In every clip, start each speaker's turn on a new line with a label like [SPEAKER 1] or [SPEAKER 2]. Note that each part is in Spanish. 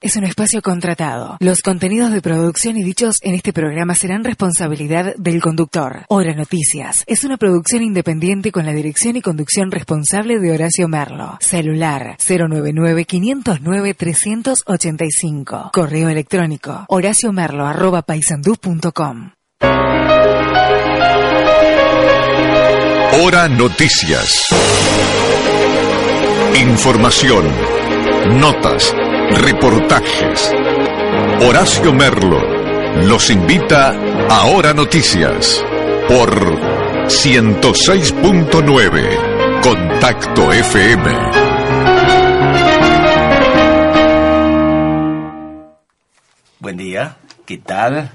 [SPEAKER 1] es un espacio contratado. Los contenidos de producción y dichos en este programa serán responsabilidad del conductor. Hora Noticias es una producción independiente con la dirección y conducción responsable de Horacio Merlo. Celular 099-509-385. Correo electrónico horaciomerlo.paisandú.com.
[SPEAKER 2] Hora Noticias. Información. Notas reportajes. Horacio Merlo los invita a Hora Noticias por 106.9 Contacto FM.
[SPEAKER 3] Buen día, ¿qué tal?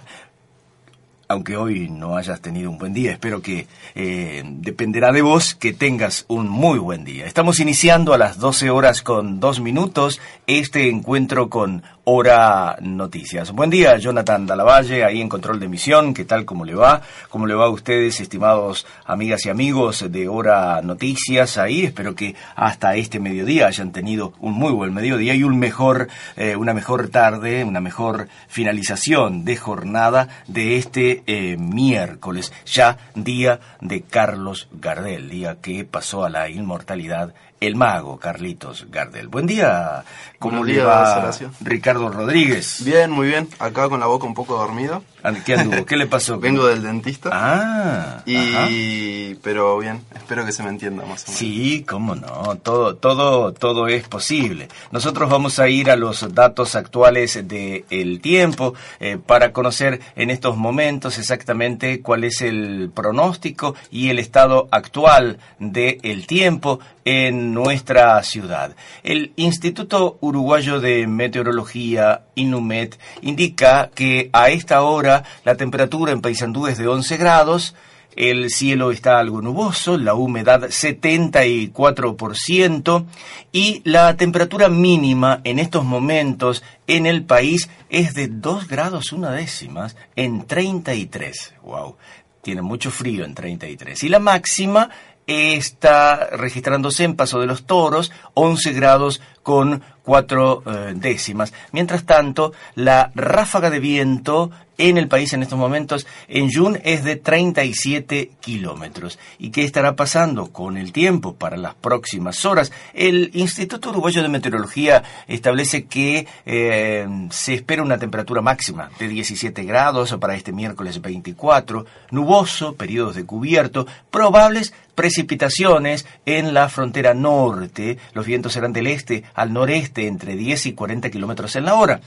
[SPEAKER 3] Aunque hoy no hayas tenido un buen día, espero que eh, dependerá de vos que tengas un muy buen día. Estamos iniciando a las 12 horas con dos minutos este encuentro con Hora Noticias. Buen día, Jonathan Dalavalle, ahí en control de emisión. ¿Qué tal? ¿Cómo le va? ¿Cómo le va a ustedes, estimados amigas y amigos de Hora Noticias? Ahí espero que hasta este mediodía hayan tenido un muy buen mediodía y un mejor, eh, una mejor tarde, una mejor finalización de jornada de este eh, miércoles, ya día de Carlos Gardel, día que pasó a la inmortalidad el mago Carlitos Gardel. Buen día, ¿cómo le va Ricardo Rodríguez?
[SPEAKER 4] Bien, muy bien, acá con la boca un poco dormida.
[SPEAKER 3] ¿Qué anduvo? ¿Qué le pasó?
[SPEAKER 4] Vengo del dentista.
[SPEAKER 3] Ah,
[SPEAKER 4] y pero bien, espero que se me entienda más o menos.
[SPEAKER 3] Sí, cómo no, todo todo todo es posible. Nosotros vamos a ir a los datos actuales del el tiempo eh, para conocer en estos momentos exactamente cuál es el pronóstico y el estado actual del tiempo en nuestra ciudad. El Instituto Uruguayo de Meteorología, INUMET, indica que a esta hora la temperatura en Paysandú es de 11 grados, el cielo está algo nuboso, la humedad 74% y la temperatura mínima en estos momentos en el país es de 2 grados una décimas en 33. Wow, tiene mucho frío en 33. Y la máxima está registrándose en Paso de los Toros, 11 grados con cuatro eh, décimas. Mientras tanto, la ráfaga de viento en el país en estos momentos, en Jun, es de 37 kilómetros. ¿Y qué estará pasando con el tiempo para las próximas horas? El Instituto Uruguayo de Meteorología establece que eh, se espera una temperatura máxima de 17 grados para este miércoles 24, nuboso, periodos de cubierto, probables precipitaciones en la frontera norte. Los vientos serán del este al noreste entre 10 y 40 kilómetros en la hora.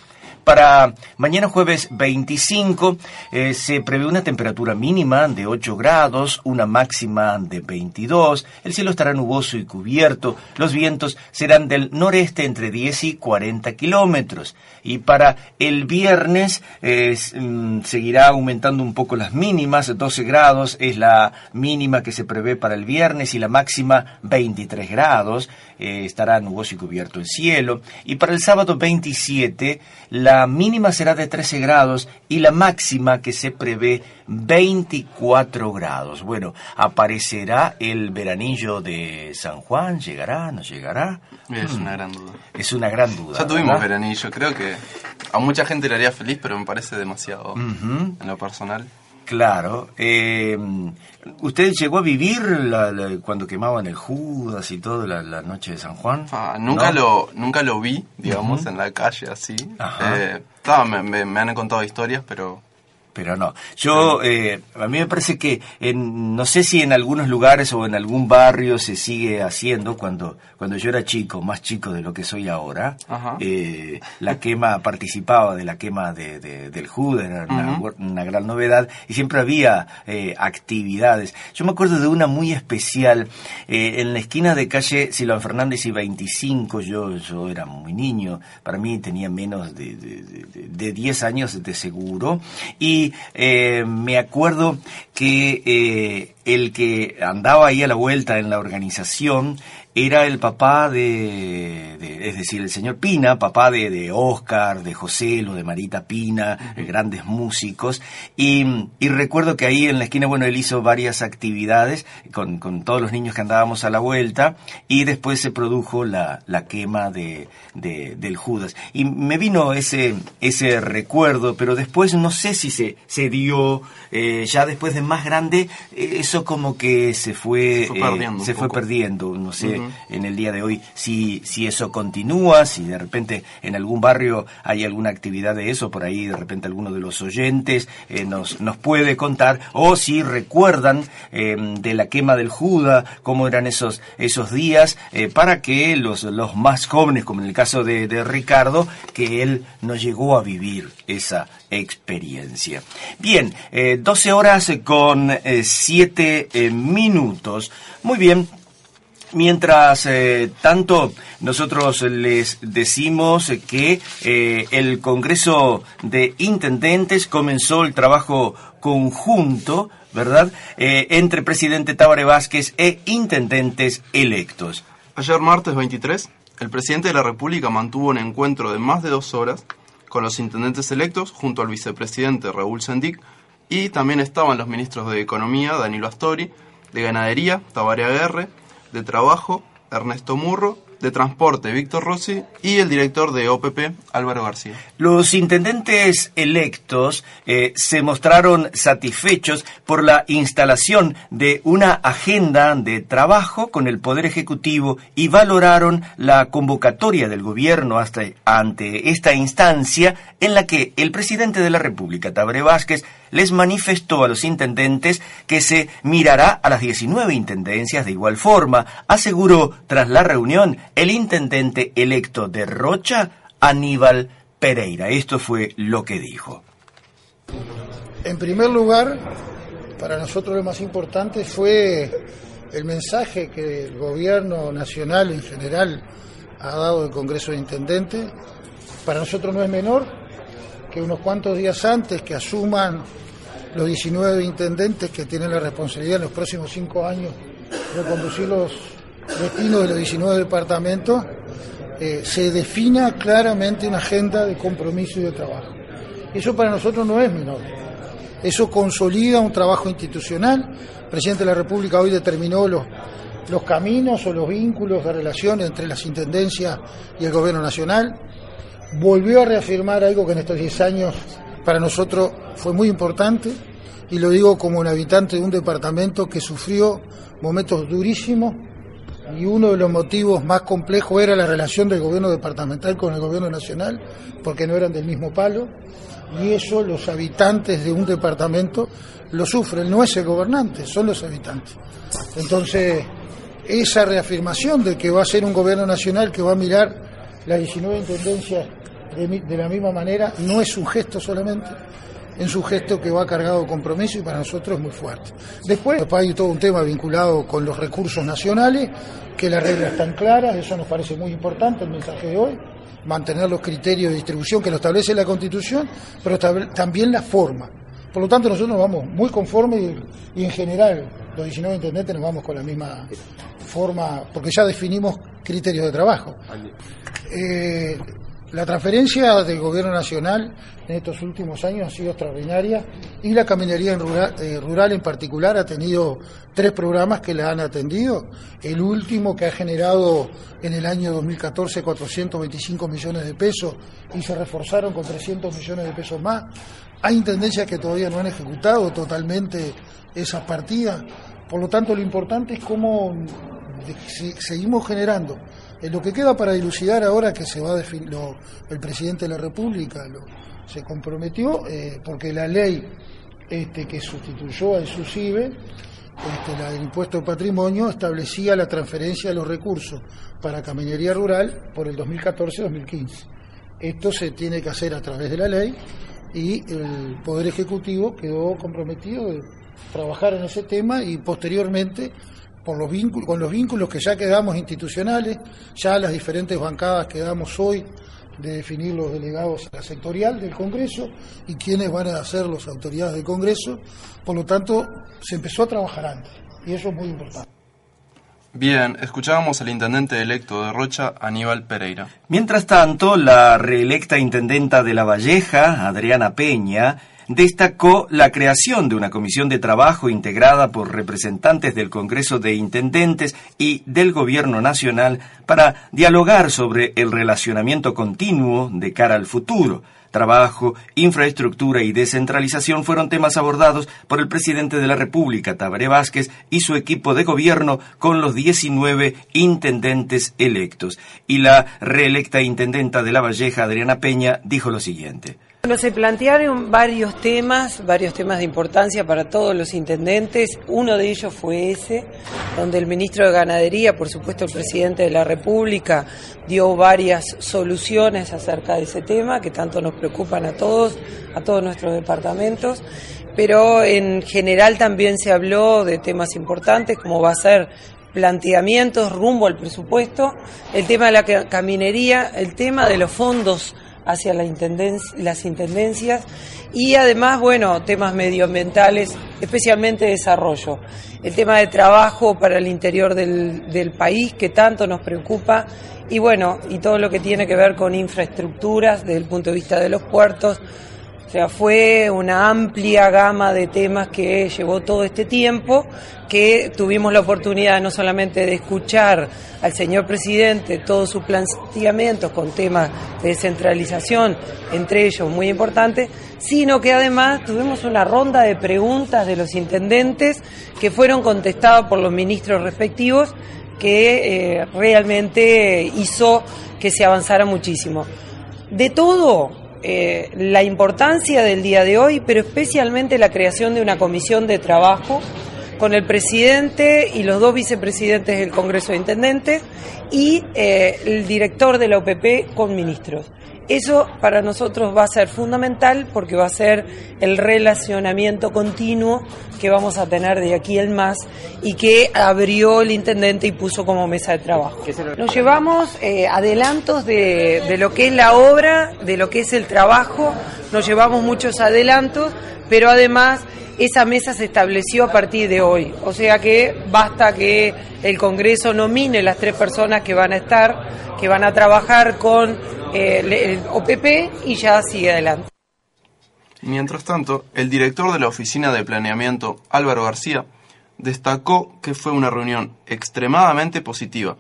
[SPEAKER 3] Para mañana jueves 25 eh, se prevé una temperatura mínima de 8 grados, una máxima de 22. El cielo estará nuboso y cubierto. Los vientos serán del noreste entre 10 y 40 kilómetros. Y para el viernes mm, seguirá aumentando un poco las mínimas. 12 grados es la mínima que se prevé para el viernes y la máxima 23 grados. Eh, estará nuboso y cubierto el cielo. Y para el sábado 27 la mínima será de 13 grados y la máxima que se prevé 24 grados. Bueno, aparecerá el veranillo de San Juan, llegará, no llegará.
[SPEAKER 4] Es una gran duda.
[SPEAKER 3] Es una gran duda.
[SPEAKER 4] Ya tuvimos veranillo, creo que a mucha gente le haría feliz, pero me parece demasiado en lo personal.
[SPEAKER 3] Claro. Eh, ¿Usted llegó a vivir cuando quemaban el Judas y todo la, noche de San Juan?
[SPEAKER 4] Ah, nunca, lo, nunca lo vi, digamos, en la calle así. Eh, me, me, han contado historias, pero
[SPEAKER 3] pero no. Yo, eh, a mí me parece que, en, no sé si en algunos lugares o en algún barrio se sigue haciendo, cuando, cuando yo era chico, más chico de lo que soy ahora, eh, la quema, participaba de la quema de, del Jude, era una, gran novedad, y siempre había eh, actividades. Yo me acuerdo de una muy especial, en la esquina de calle Silván Fernández y 25, yo, yo era muy niño, para mí tenía menos de, de, de 10 años de seguro, y eh, me acuerdo que eh, el que andaba ahí a la vuelta en la organización era el papá de, es decir, el señor Pina, papá de, de Oscar, de José, lo de Marita Pina, grandes músicos, y, y, recuerdo que ahí en la esquina, bueno, él hizo varias actividades con, con, todos los niños que andábamos a la vuelta, y después se produjo la, la quema de, de, del Judas. Y me vino ese, ese recuerdo, pero después no sé si se, se dio, eh, ya después de más grande, eh, eso como que se fue, se fue eh, perdiendo, se fue perdiendo no sé en el día de hoy si, si eso continúa, si de repente en algún barrio hay alguna actividad de eso, por ahí de repente alguno de los oyentes eh, nos, nos puede contar, o si recuerdan em, de la quema del Juda, cómo eran esos, esos días, eh, para que los, los más jóvenes, como en el caso de, de Ricardo, que él no llegó a vivir esa experiencia. Bien, 12 eh, horas con 7 minutos. Muy bien, Mientras eh, tanto, nosotros les decimos que eh, el Congreso de Intendentes comenzó el trabajo conjunto, ¿verdad?, eh, entre presidente Tabaré Vázquez e intendentes electos.
[SPEAKER 4] Ayer martes 23, el presidente de la República mantuvo un encuentro de más de dos horas con los intendentes electos junto al vicepresidente Raúl Sendic y también estaban los ministros de Economía, Danilo Astori, de Ganadería, Tabaré Aguerre, de Trabajo, Ernesto Murro, de Transporte, Víctor Rossi, y el director de OPP, Álvaro García.
[SPEAKER 3] Los intendentes electos eh, se mostraron satisfechos por la instalación de una agenda de trabajo con el Poder Ejecutivo y valoraron la convocatoria del gobierno hasta, ante esta instancia en la que el presidente de la República, Tabre Vázquez, les manifestó a los intendentes que se mirará a las 19 intendencias de igual forma, aseguró tras la reunión el intendente electo de Rocha, Aníbal Pereira. Esto fue lo que dijo.
[SPEAKER 5] En primer lugar, para nosotros lo más importante fue el mensaje que el gobierno nacional en general ha dado al Congreso de Intendentes. Para nosotros no es menor que unos cuantos días antes que asuman los 19 intendentes que tienen la responsabilidad en los próximos cinco años de conducir los destinos de los 19 departamentos, eh, se defina claramente una agenda de compromiso y de trabajo. Eso para nosotros no es menor. Eso consolida un trabajo institucional. El presidente de la República hoy determinó los, los caminos o los vínculos de relación entre las intendencias y el gobierno nacional. Volvió a reafirmar algo que en estos 10 años para nosotros fue muy importante, y lo digo como un habitante de un departamento que sufrió momentos durísimos y uno de los motivos más complejos era la relación del gobierno departamental con el gobierno nacional, porque no eran del mismo palo, y eso los habitantes de un departamento lo sufren, no es el gobernante, son los habitantes. Entonces, esa reafirmación de que va a ser un gobierno nacional que va a mirar las 19 intendencias de, la misma manera no es un gesto solamente, es un gesto que va cargado de compromiso y para nosotros es muy fuerte. Después hay todo un tema vinculado con los recursos nacionales, que las reglas están claras, eso nos parece muy importante el mensaje de hoy, mantener los criterios de distribución que lo establece la Constitución, pero también la forma. Por lo tanto, nosotros nos vamos muy conformes y, en general los 19 intendentes nos vamos con la misma forma, porque ya definimos criterios de trabajo. Eh, la transferencia del gobierno nacional en estos últimos años ha sido extraordinaria y la caminería eh, rural, en particular ha tenido tres programas que la han atendido. El último que ha generado en el año 2014 425 millones de pesos y se reforzaron con 300 millones de pesos más. Hay intendencias que todavía no han ejecutado totalmente esas partidas. Por lo tanto, lo importante es cómo seguimos generando en lo que queda para dilucidar ahora que se va a definir, el presidente de la República se comprometió, eh, porque la ley este, que sustituyó al SUSIBE, este, la del impuesto de patrimonio, establecía la transferencia de los recursos para caminería rural por el 2014-2015. Esto se tiene que hacer a través de la ley y el Poder Ejecutivo quedó comprometido de trabajar en ese tema y posteriormente los vínculos, con los vínculos que ya quedamos institucionales, ya las diferentes bancadas que damos hoy
[SPEAKER 6] de definir los delegados a la sectorial del Congreso y quiénes van a ser las autoridades del Congreso. Por lo tanto, se empezó a trabajar antes y eso es muy importante.
[SPEAKER 4] Bien, escuchábamos al intendente electo de Rocha, Aníbal Pereira.
[SPEAKER 3] Mientras tanto, la reelecta intendenta de La Valleja, Adriana Peña, destacó la creación de una comisión de trabajo integrada por representantes del Congreso de Intendentes y del Gobierno Nacional para dialogar sobre el relacionamiento continuo de cara al futuro. Trabajo, infraestructura y descentralización fueron temas abordados por el presidente de la República, Tabaré Vázquez, y su equipo de gobierno con los 19 intendentes electos. Y la reelecta intendenta de La Valleja, Adriana Peña, dijo lo siguiente.
[SPEAKER 7] Bueno, se plantearon varios temas, varios temas de importancia para todos los intendentes. Uno de ellos fue ese, donde el ministro de Ganadería, por supuesto el presidente de la República, dio varias soluciones acerca de ese tema que tanto nos preocupan a todos, a todos nuestros departamentos. Pero en general también se habló de temas importantes como va a ser planteamientos rumbo al presupuesto, el tema de la caminería, el tema de los fondos hacia la las intendencias y además, bueno, temas medioambientales, especialmente desarrollo. El tema de trabajo para el interior del, del país que tanto nos preocupa y bueno, y todo lo que tiene que ver con infraestructuras desde el punto de vista de los puertos, o sea, fue una amplia gama de temas que llevó todo este tiempo, que tuvimos la oportunidad no solamente de escuchar al señor presidente todos sus planteamientos con temas de descentralización, entre ellos muy importantes, sino que además tuvimos una ronda de preguntas de los intendentes que fueron contestadas por los ministros respectivos, que eh, realmente hizo que se avanzara muchísimo. De todo, eh, la importancia del día de hoy, pero especialmente la creación de una comisión de trabajo con el presidente y los dos vicepresidentes del Congreso de Intendentes y eh, el director de la OPP con ministros. Eso para nosotros va a ser fundamental porque va a ser el relacionamiento continuo que vamos a tener de aquí en más y que abrió el intendente y puso como mesa de trabajo. Nos llevamos eh, adelantos de, de lo que es la obra, de lo que es el trabajo, nos llevamos muchos adelantos, pero además esa mesa se estableció a partir de hoy. O sea que basta que el Congreso nomine las tres personas que van a estar, que van a trabajar con eh, el OPP y ya sigue adelante.
[SPEAKER 4] Mientras tanto, el director de la Oficina de Planeamiento, Álvaro García, destacó que fue una reunión extremadamente positiva.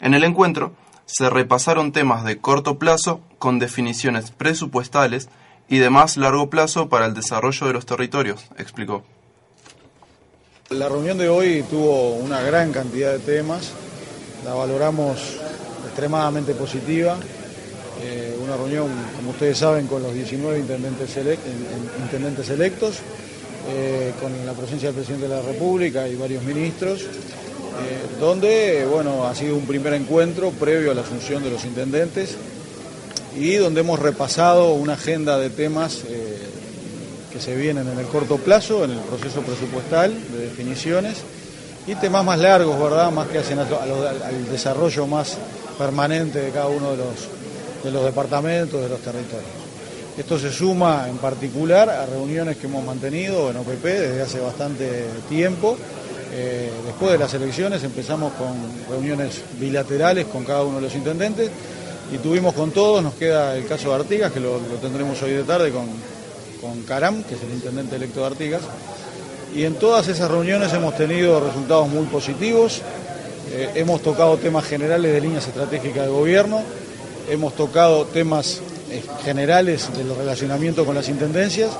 [SPEAKER 4] En el encuentro se repasaron temas de corto plazo con definiciones presupuestales y de más largo plazo para el desarrollo de los territorios, explicó.
[SPEAKER 6] La reunión de hoy tuvo una gran cantidad de temas, la valoramos extremadamente positiva. Eh, una reunión, como ustedes saben, con los 19 intendentes, electos, eh, con la presencia del presidente de la República y varios ministros, eh, donde bueno, ha sido un primer encuentro previo a la asunción de los intendentes y donde hemos repasado una agenda de temas que se vienen en el corto plazo, en el proceso presupuestal de definiciones, y temas más largos, ¿verdad? Más que hacen al desarrollo más permanente de cada uno de los de los departamentos, de los territorios. Esto se suma en particular a reuniones que hemos mantenido en OPP desde hace bastante tiempo. Eh, después de las elecciones empezamos con reuniones bilaterales con cada uno de los intendentes y tuvimos con todos, nos queda el caso de Artigas, que lo, tendremos hoy de tarde con, con Caram, que es el intendente electo de Artigas. Y en todas esas reuniones hemos tenido resultados muy positivos, eh, hemos tocado temas generales de líneas estratégicas de gobierno, hemos tocado temas eh, generales de los relacionamientos con las intendencias.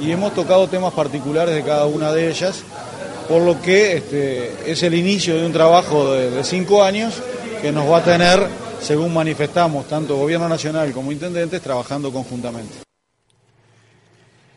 [SPEAKER 6] Y hemos tocado temas particulares de cada una de ellas, por lo que este, es el inicio de un trabajo de, cinco años que nos va a tener, según manifestamos, tanto Gobierno Nacional como Intendentes, trabajando conjuntamente.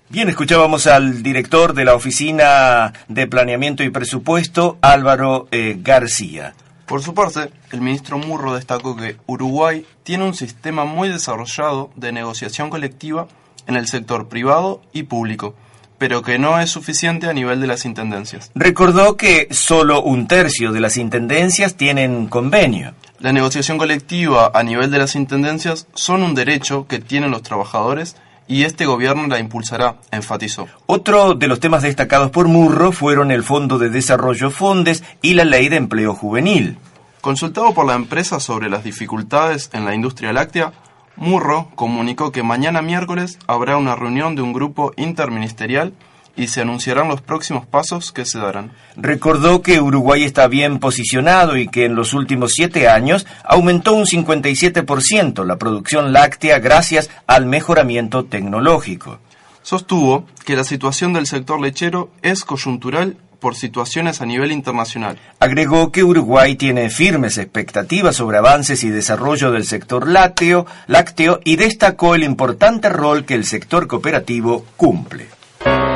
[SPEAKER 3] Bien, escuchábamos al director de la Oficina de Planeamiento y Presupuesto, Álvaro eh, García.
[SPEAKER 4] Por su parte, el ministro Murro destacó que Uruguay tiene un sistema muy desarrollado de negociación colectiva en el sector privado y público, pero que no es suficiente a nivel de las intendencias.
[SPEAKER 3] Recordó que solo un tercio de las intendencias tienen convenio.
[SPEAKER 4] La negociación colectiva a nivel de las intendencias son un derecho que tienen los trabajadores y este gobierno la impulsará, enfatizó.
[SPEAKER 3] Otro de los temas destacados por Murro fueron el Fondo de Desarrollo Fondes y la Ley de Empleo Juvenil.
[SPEAKER 4] Consultado por la empresa sobre las dificultades en la industria láctea, Murro comunicó que mañana miércoles habrá una reunión de un grupo interministerial y se anunciarán los próximos pasos que se darán.
[SPEAKER 3] Recordó que Uruguay está bien posicionado y que en los últimos siete años aumentó un 57% la producción láctea gracias al mejoramiento tecnológico.
[SPEAKER 4] Sostuvo que la situación del sector lechero es coyuntural por situaciones a nivel internacional.
[SPEAKER 3] Agregó que Uruguay tiene firmes expectativas sobre avances y desarrollo del sector lácteo, lácteo y destacó el importante rol que el sector cooperativo cumple.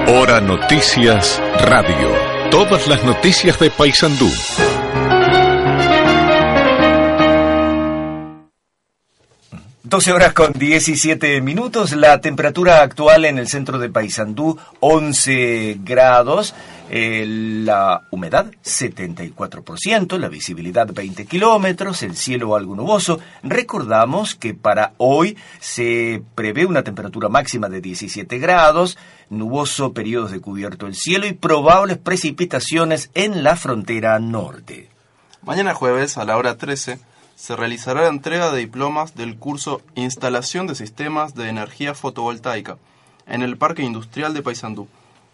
[SPEAKER 2] Hora Noticias Radio. Todas las noticias de Paysandú.
[SPEAKER 3] Doce horas con 17 minutos. La temperatura actual en el centro de Paysandú, 11 grados. Eh, la humedad 74%, la visibilidad 20 kilómetros, el cielo algo nuboso. Recordamos que para hoy se prevé una temperatura máxima de 17 grados, nuboso, periodos de cubierto el cielo y probables precipitaciones en la frontera norte.
[SPEAKER 4] Mañana jueves a la hora 13 se realizará la entrega de diplomas del curso Instalación de Sistemas de Energía Fotovoltaica en el Parque Industrial de Paysandú,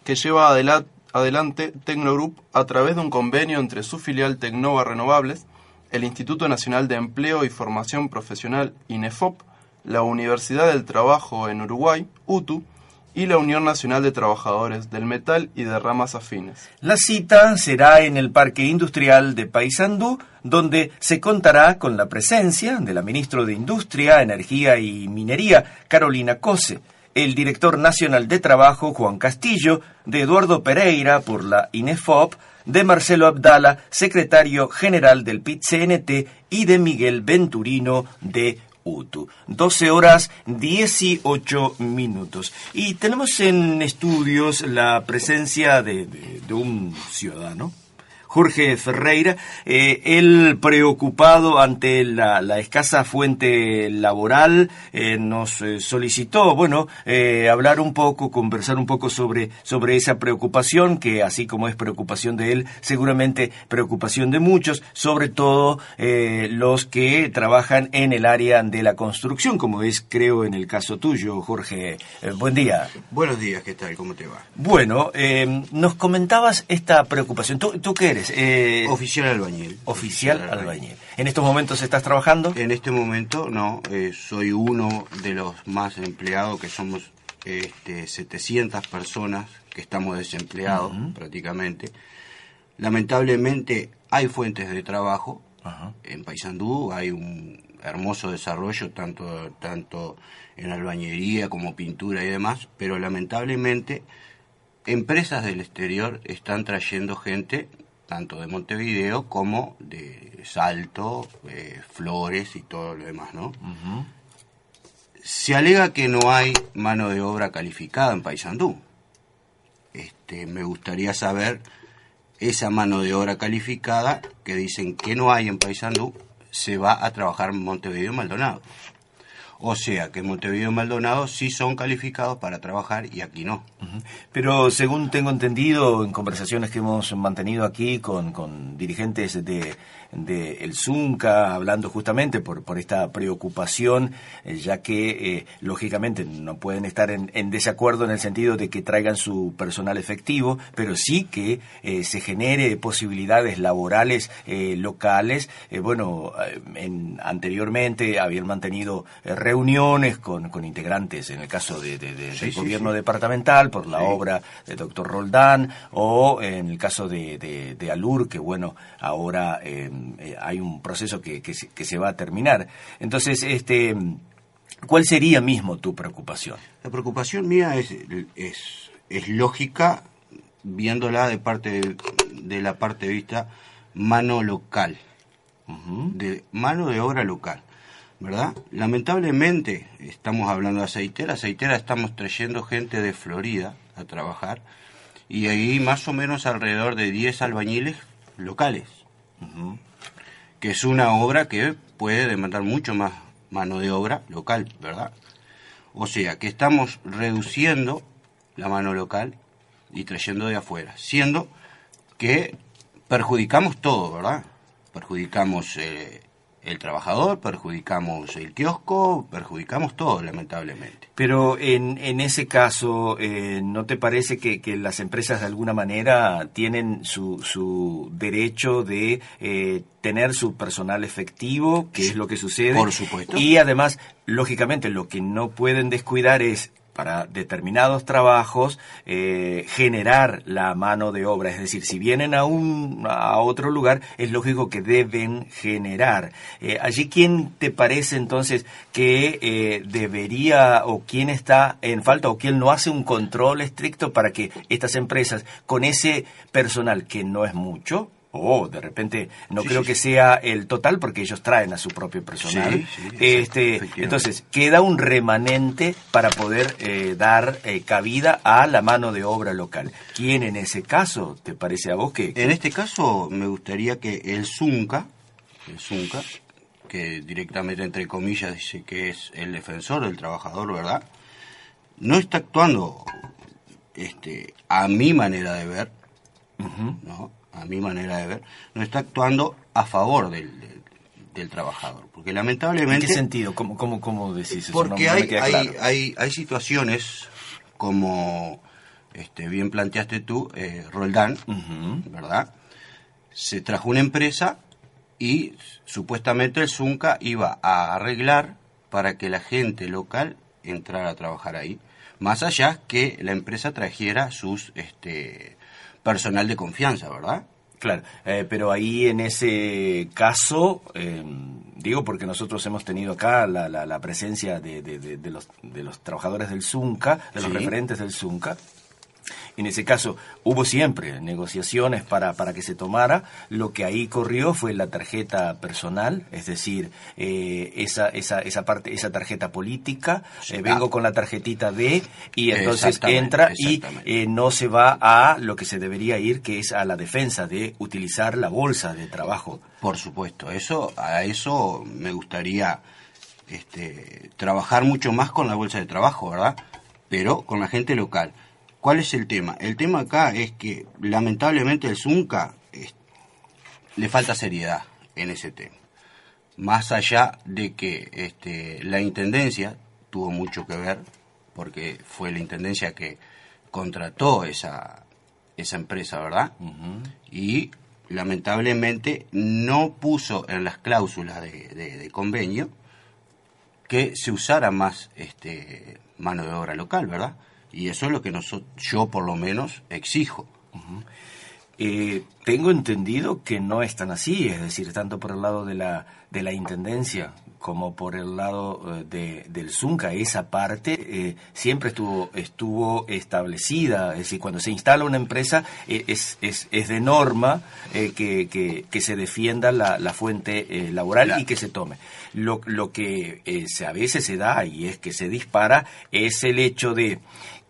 [SPEAKER 4] que lleva adelante Tecnogroup a través de un convenio entre su filial Tecnova Renovables, el Instituto Nacional de Empleo y Formación Profesional INEFOP, la Universidad del Trabajo en Uruguay, UTU, y la Unión Nacional de Trabajadores del Metal y de Ramas Afines.
[SPEAKER 3] La cita será en el Parque Industrial de Paysandú, donde se contará con la presencia de la ministra de Industria, Energía y Minería, Carolina Cose, el director nacional de Trabajo, Juan Castillo, de Eduardo Pereira por la INEFOP, de Marcelo Abdala, secretario general del PIT-CNT, y de Miguel Venturino de UTU. 12 horas 18 minutos. Y tenemos en estudios la presencia de, de un ciudadano Jorge Ferreira, eh, él preocupado ante la, escasa fuente laboral, eh, nos eh, solicitó, bueno, hablar un poco, conversar un poco sobre, sobre esa preocupación, que así como es preocupación de él, seguramente preocupación de muchos, sobre todo los que trabajan en el área de la construcción, como es, creo, en el caso tuyo, Jorge. buen día.
[SPEAKER 8] Buenos días, ¿qué tal? ¿Cómo te va?
[SPEAKER 3] Bueno, nos comentabas esta preocupación. ¿Tú, tú qué eres?
[SPEAKER 8] Eh, oficial albañil.
[SPEAKER 3] Oficial, albañil. ¿En estos momentos estás trabajando?
[SPEAKER 8] En este momento no, eh, soy uno de los más empleados, que somos este, 700 personas que estamos desempleados prácticamente. Lamentablemente hay fuentes de trabajo. En Paysandú hay un hermoso desarrollo, tanto, tanto en albañería como pintura y demás, pero lamentablemente empresas del exterior están trayendo gente tanto de Montevideo como de Salto, eh, Flores y todo lo demás, ¿no? Se alega que no hay mano de obra calificada en Paysandú. Este, me gustaría saber esa mano de obra calificada que dicen que no hay en Paysandú, se va a trabajar en Montevideo y Maldonado. O sea que Montevideo y Maldonado sí son calificados para trabajar y aquí no.
[SPEAKER 3] Pero según tengo entendido en conversaciones que hemos mantenido aquí con, con dirigentes de, de el Zunca, hablando justamente por, esta preocupación, eh, ya que eh, lógicamente no pueden estar en, desacuerdo en el sentido de que traigan su personal efectivo, pero sí que eh, se genere posibilidades laborales locales. bueno, en, anteriormente habían mantenido reuniones con, con, integrantes, en el caso de, del gobierno departamental, por la obra del doctor Roldán, o en el caso de, de, Alur, que bueno, ahora... Eh, hay un proceso que, que, se, va a terminar. Entonces, este, ¿cuál sería mismo tu preocupación?
[SPEAKER 8] La preocupación mía es, es, es lógica viéndola de parte de, la parte de vista mano local, de mano de obra local. ¿Verdad? Lamentablemente, estamos hablando de aceitera, aceitera estamos trayendo gente de Florida a trabajar y ahí más o menos alrededor de 10 albañiles locales. que es una obra que puede demandar mucho más mano de obra local, ¿verdad? O sea, que estamos reduciendo la mano local y trayendo de afuera, siendo que perjudicamos todo, ¿verdad? Perjudicamos eh, el trabajador, perjudicamos el kiosco, perjudicamos todo, lamentablemente.
[SPEAKER 3] Pero en, en ese caso, eh, ¿no te parece que, que, las empresas de alguna manera tienen su, su derecho de eh, tener su personal efectivo, que es lo que sucede?
[SPEAKER 8] Por supuesto.
[SPEAKER 3] Y además, lógicamente, lo que no pueden descuidar es para determinados trabajos eh, generar la mano de obra. Es decir, si vienen a, un, a otro lugar, es lógico que deben generar. Eh, allí, ¿quién te parece entonces que eh, debería o quién está en falta o quién no hace un control estricto para que estas empresas, con ese personal que no es mucho, o de repente no
[SPEAKER 8] Sí,
[SPEAKER 3] creo
[SPEAKER 8] sí,
[SPEAKER 3] que
[SPEAKER 8] sí.
[SPEAKER 3] sea el total porque ellos traen a su propio personal.
[SPEAKER 8] Sí, sí, exacto,
[SPEAKER 3] este, entonces queda un remanente para poder eh, dar eh, cabida a la mano de obra local. ¿Quién en ese caso te parece a vos que,
[SPEAKER 8] En este caso me gustaría que el Zunca, el Zunca, que directamente entre comillas dice que es el defensor del trabajador, ¿verdad? No está actuando, este, a mi manera de ver, ¿no? A mi manera de ver, no está actuando a favor del, del, del trabajador, porque
[SPEAKER 3] ¿En
[SPEAKER 8] lamentablemente
[SPEAKER 3] qué sentido? ¿Cómo, cómo, cómo decís eso?
[SPEAKER 8] porque
[SPEAKER 3] No-
[SPEAKER 8] hay, hay,
[SPEAKER 3] claro.
[SPEAKER 8] hay, hay situaciones como este, bien planteaste tú, eh, Roldán. ¿verdad? Se trajo una empresa y supuestamente el Zunca iba a arreglar para que la gente local entrara a trabajar ahí. Más allá que la empresa trajera sus este, personal de confianza, ¿verdad?
[SPEAKER 3] Claro, eh, pero ahí en ese caso, eh, digo porque nosotros hemos tenido acá la, la, la presencia de, de, los, de los trabajadores del Zunca, de los
[SPEAKER 8] Sí.
[SPEAKER 3] referentes del Zunca. En ese caso hubo siempre negociaciones para, para que se tomara. Lo que ahí corrió fue la tarjeta personal, es decir, eh, esa, esa, esa parte, esa tarjeta política. Eh, vengo con la tarjetita de y entonces entra y eh, no se va a lo que se debería ir, que es a la defensa de utilizar la bolsa de trabajo.
[SPEAKER 8] Por supuesto, eso a eso me gustaría este, trabajar mucho más con la bolsa de trabajo, ¿verdad? Pero con la gente local. ¿Cuál es el tema? El tema acá es que lamentablemente el Zunca es- le falta seriedad en ese tema. Más allá de que este, la intendencia tuvo mucho que ver, porque fue la intendencia que contrató esa, esa empresa, ¿verdad? y lamentablemente no puso en las cláusulas de, de- de convenio que se usara más este mano de obra local, ¿verdad? Y eso es lo que noso- yo por lo menos exijo.
[SPEAKER 3] Eh, tengo entendido que no es tan así, es decir, tanto por el lado de la, de la Intendencia como por el lado eh, de, del Zunca, esa parte eh, siempre estuvo, estuvo establecida, es decir, cuando se instala una empresa eh, es, es, es de norma eh, que, que, que se defienda la, la fuente laboral
[SPEAKER 8] Claro.
[SPEAKER 3] y que se tome. Lo, lo que se, a veces se da y es que se dispara es el hecho de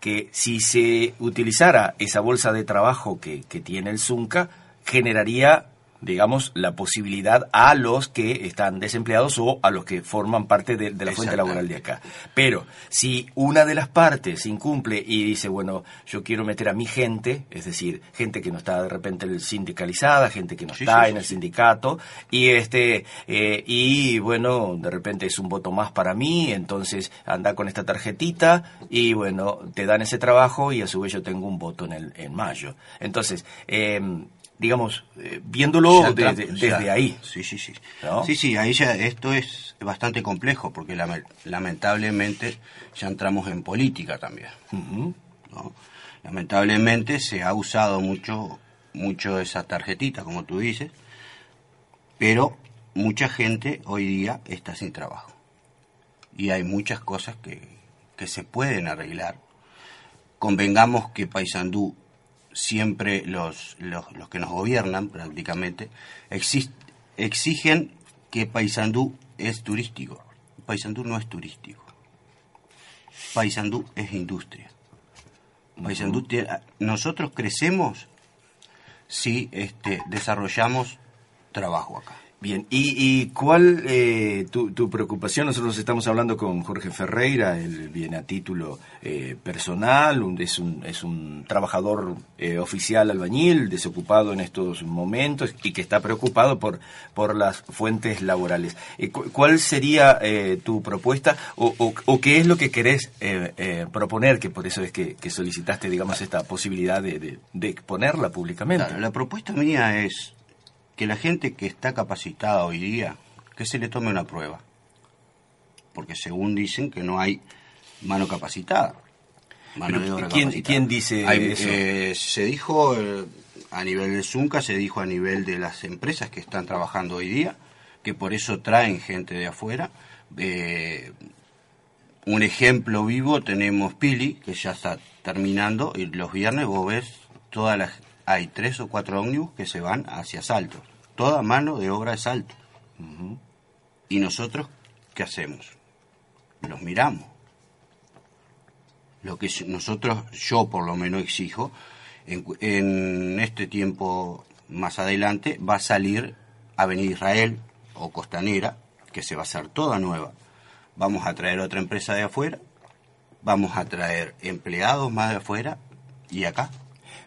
[SPEAKER 3] que si se utilizara esa bolsa de trabajo que, que tiene el Zunca, generaría, digamos, la posibilidad a los que están desempleados o a los que forman parte de, de la fuente laboral de acá. Pero si una de las partes incumple y dice, bueno, yo quiero meter a mi gente, es decir, gente que no está de repente sindicalizada, gente que no
[SPEAKER 8] Sí,
[SPEAKER 3] está
[SPEAKER 8] sí,
[SPEAKER 3] en el sindicato, y este, eh, y bueno, de repente es un voto más para mí, entonces anda con esta tarjetita y bueno, te dan ese trabajo y a su vez yo tengo un voto en, el, en mayo. Entonces, eh, digamos, eh, viéndolo de-
[SPEAKER 8] ya.
[SPEAKER 3] desde ahí.
[SPEAKER 8] Sí, sí, sí.
[SPEAKER 3] ¿No?
[SPEAKER 8] Sí, sí, ahí ya esto es bastante complejo porque lame- lamentablemente ya entramos en política también. Lamentablemente se ha usado mucho, mucho esa tarjetita, como tú dices, pero mucha gente hoy día está sin trabajo. Y hay muchas cosas que, que se pueden arreglar. Convengamos que Paysandú, siempre los, los, los que nos gobiernan prácticamente, exigen que Paysandú es turístico. Paysandú no es turístico. Paysandú es industria. Paysandú tiene- nosotros crecemos si este, desarrollamos trabajo acá.
[SPEAKER 3] Bien, ¿y, cuál eh, tu, tu, preocupación? Nosotros estamos hablando con Jorge Ferreira, él viene a título eh, personal, es, un, es un trabajador eh, oficial albañil, desocupado en estos momentos y que está preocupado por, por las fuentes laborales. ¿Cuál sería tu propuesta o, qué es lo que querés proponer? Que por eso es que, solicitaste, digamos, esta posibilidad de, exponerla públicamente.
[SPEAKER 8] la propuesta mía es que la gente que está capacitada hoy día, que se le tome una prueba. Porque según dicen que no hay mano capacitada.
[SPEAKER 3] Mano de obra ¿quién, ¿quién, dice eso?
[SPEAKER 8] Eh, se dijo eh, a nivel del Zunca, se dijo a nivel de las empresas que están trabajando hoy día, que por eso traen gente de afuera. Eh, un ejemplo vivo tenemos Pili, que ya está terminando, y los viernes vos ves todas las hay tres o cuatro ómnibus que se van hacia Salto. Toda mano de obra de Salto. ¿Y nosotros qué hacemos? Los miramos. Lo que nosotros, yo por lo menos exijo, en, en este tiempo más adelante va a salir Avenida Israel o Costanera, que se va a hacer toda nueva. Vamos a traer otra empresa de afuera, vamos a traer empleados más de afuera y acá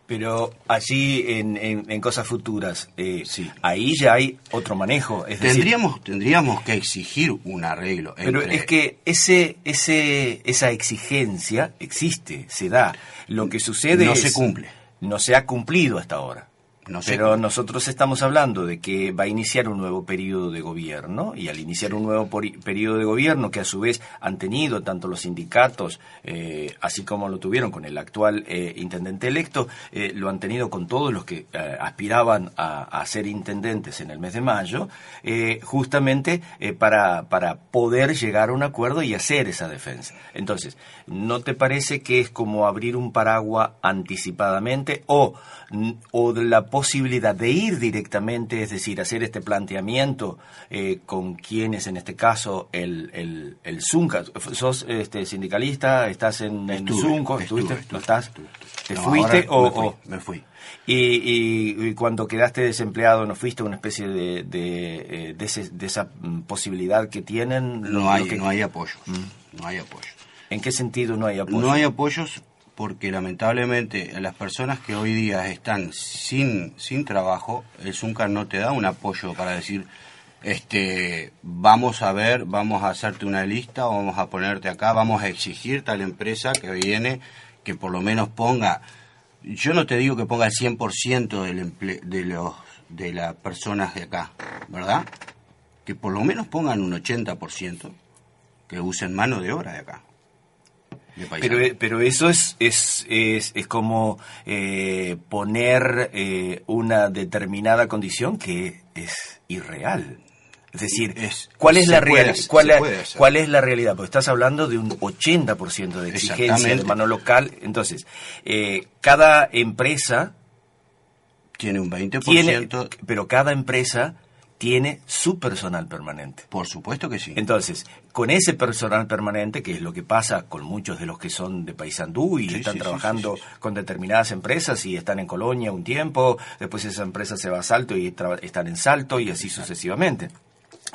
[SPEAKER 3] pero allí en, en, cosas futuras, eh, sí. ahí ya hay otro manejo.
[SPEAKER 8] tendríamos, tendríamos que exigir un arreglo.
[SPEAKER 3] Pero es que ese, ese, esa exigencia existe, se da. Lo que sucede
[SPEAKER 8] no se cumple.
[SPEAKER 3] No se ha cumplido hasta ahora. Pero nosotros estamos hablando de que va a iniciar un nuevo periodo de gobierno y al iniciar un nuevo periodo de gobierno que a su vez han tenido tanto los sindicatos, eh, así como lo tuvieron con el actual eh, intendente electo, eh, lo han tenido con todos los que aspiraban a, ser intendentes en el mes de mayo, justamente para, para poder llegar a un acuerdo y hacer esa defensa. Entonces, ¿no te parece que es como abrir un paraguas anticipadamente o, o la posibilidad de ir directamente, es decir, hacer este planteamiento eh, con quienes, en este caso, el, el, el Zunca, ¿sos este, sindicalista? ¿Estás en, el Zunco? ¿Estuviste? ¿No estás? ¿Te fuiste o,
[SPEAKER 8] me fui?
[SPEAKER 3] Y, cuando quedaste desempleado, ¿no fuiste una especie de, de, eh, de, esa mm, posibilidad que tienen?
[SPEAKER 8] No hay, no hay apoyo. Mm. No hay apoyo.
[SPEAKER 3] ¿En qué sentido no hay apoyo?
[SPEAKER 8] No hay apoyos porque lamentablemente las personas que hoy día están sin, sin trabajo, el Zunca no te da un apoyo para decir, este, vamos a ver, vamos a hacerte una lista, vamos a ponerte acá, vamos a exigir tal empresa que viene, que por lo menos ponga, yo no te digo que ponga el 100% del de, los, de las personas de acá, ¿verdad? Que por lo menos pongan un 80%, que usen mano de obra de acá.
[SPEAKER 3] Pero, pero eso es, es, es, es como eh, poner eh, una determinada condición que es irreal. Es decir, ¿cuál es la realidad? ¿Cuál, ¿Cuál, es la realidad? Porque estás hablando de un 80% de exigencia de mano local. Entonces, eh, cada empresa
[SPEAKER 8] tiene un 20%,
[SPEAKER 3] pero cada empresa tiene su personal permanente.
[SPEAKER 8] Por supuesto que sí.
[SPEAKER 3] Entonces, con ese personal permanente, que es lo que pasa con muchos de los que son de Paysandú y están trabajando con determinadas empresas y están en Colonia un tiempo, después esa empresa se va a Salto y están en Salto y así sucesivamente.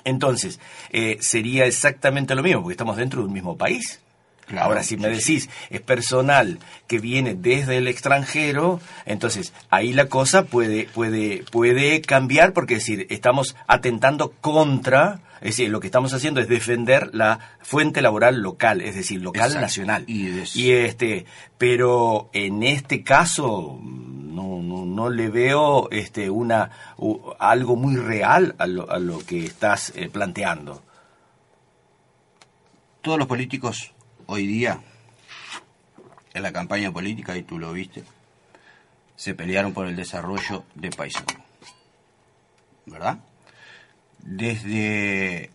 [SPEAKER 3] Entonces, eh, sería exactamente lo mismo, porque estamos dentro de un mismo país. Ahora, si me decís, es personal que viene desde el extranjero, entonces ahí la cosa puede, puede, puede cambiar porque decir, estamos atentando contra, es decir, lo que estamos haciendo es defender la fuente laboral local, es decir, local nacional. Y, este, pero en este caso no, no, le veo este una algo muy real a lo, a lo que estás eh, planteando.
[SPEAKER 8] Todos los políticos hoy día, en la campaña política, y tú lo viste, se pelearon por el desarrollo de Paysandú. ¿Verdad? Desde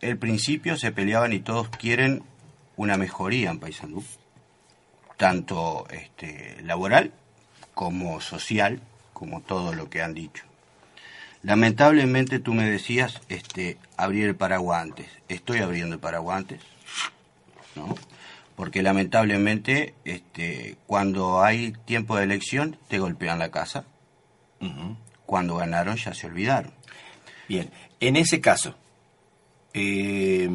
[SPEAKER 8] el principio se peleaban y todos quieren una mejoría en Paysandú, tanto este, laboral como social, como todo lo que han dicho. Lamentablemente tú me decías este, abrir el paraguantes. Estoy abriendo el paraguantes ¿no? Porque lamentablemente, este, cuando hay tiempo de elección, te golpean la casa. Cuando ganaron ya se olvidaron.
[SPEAKER 3] Bien, en ese caso, eh,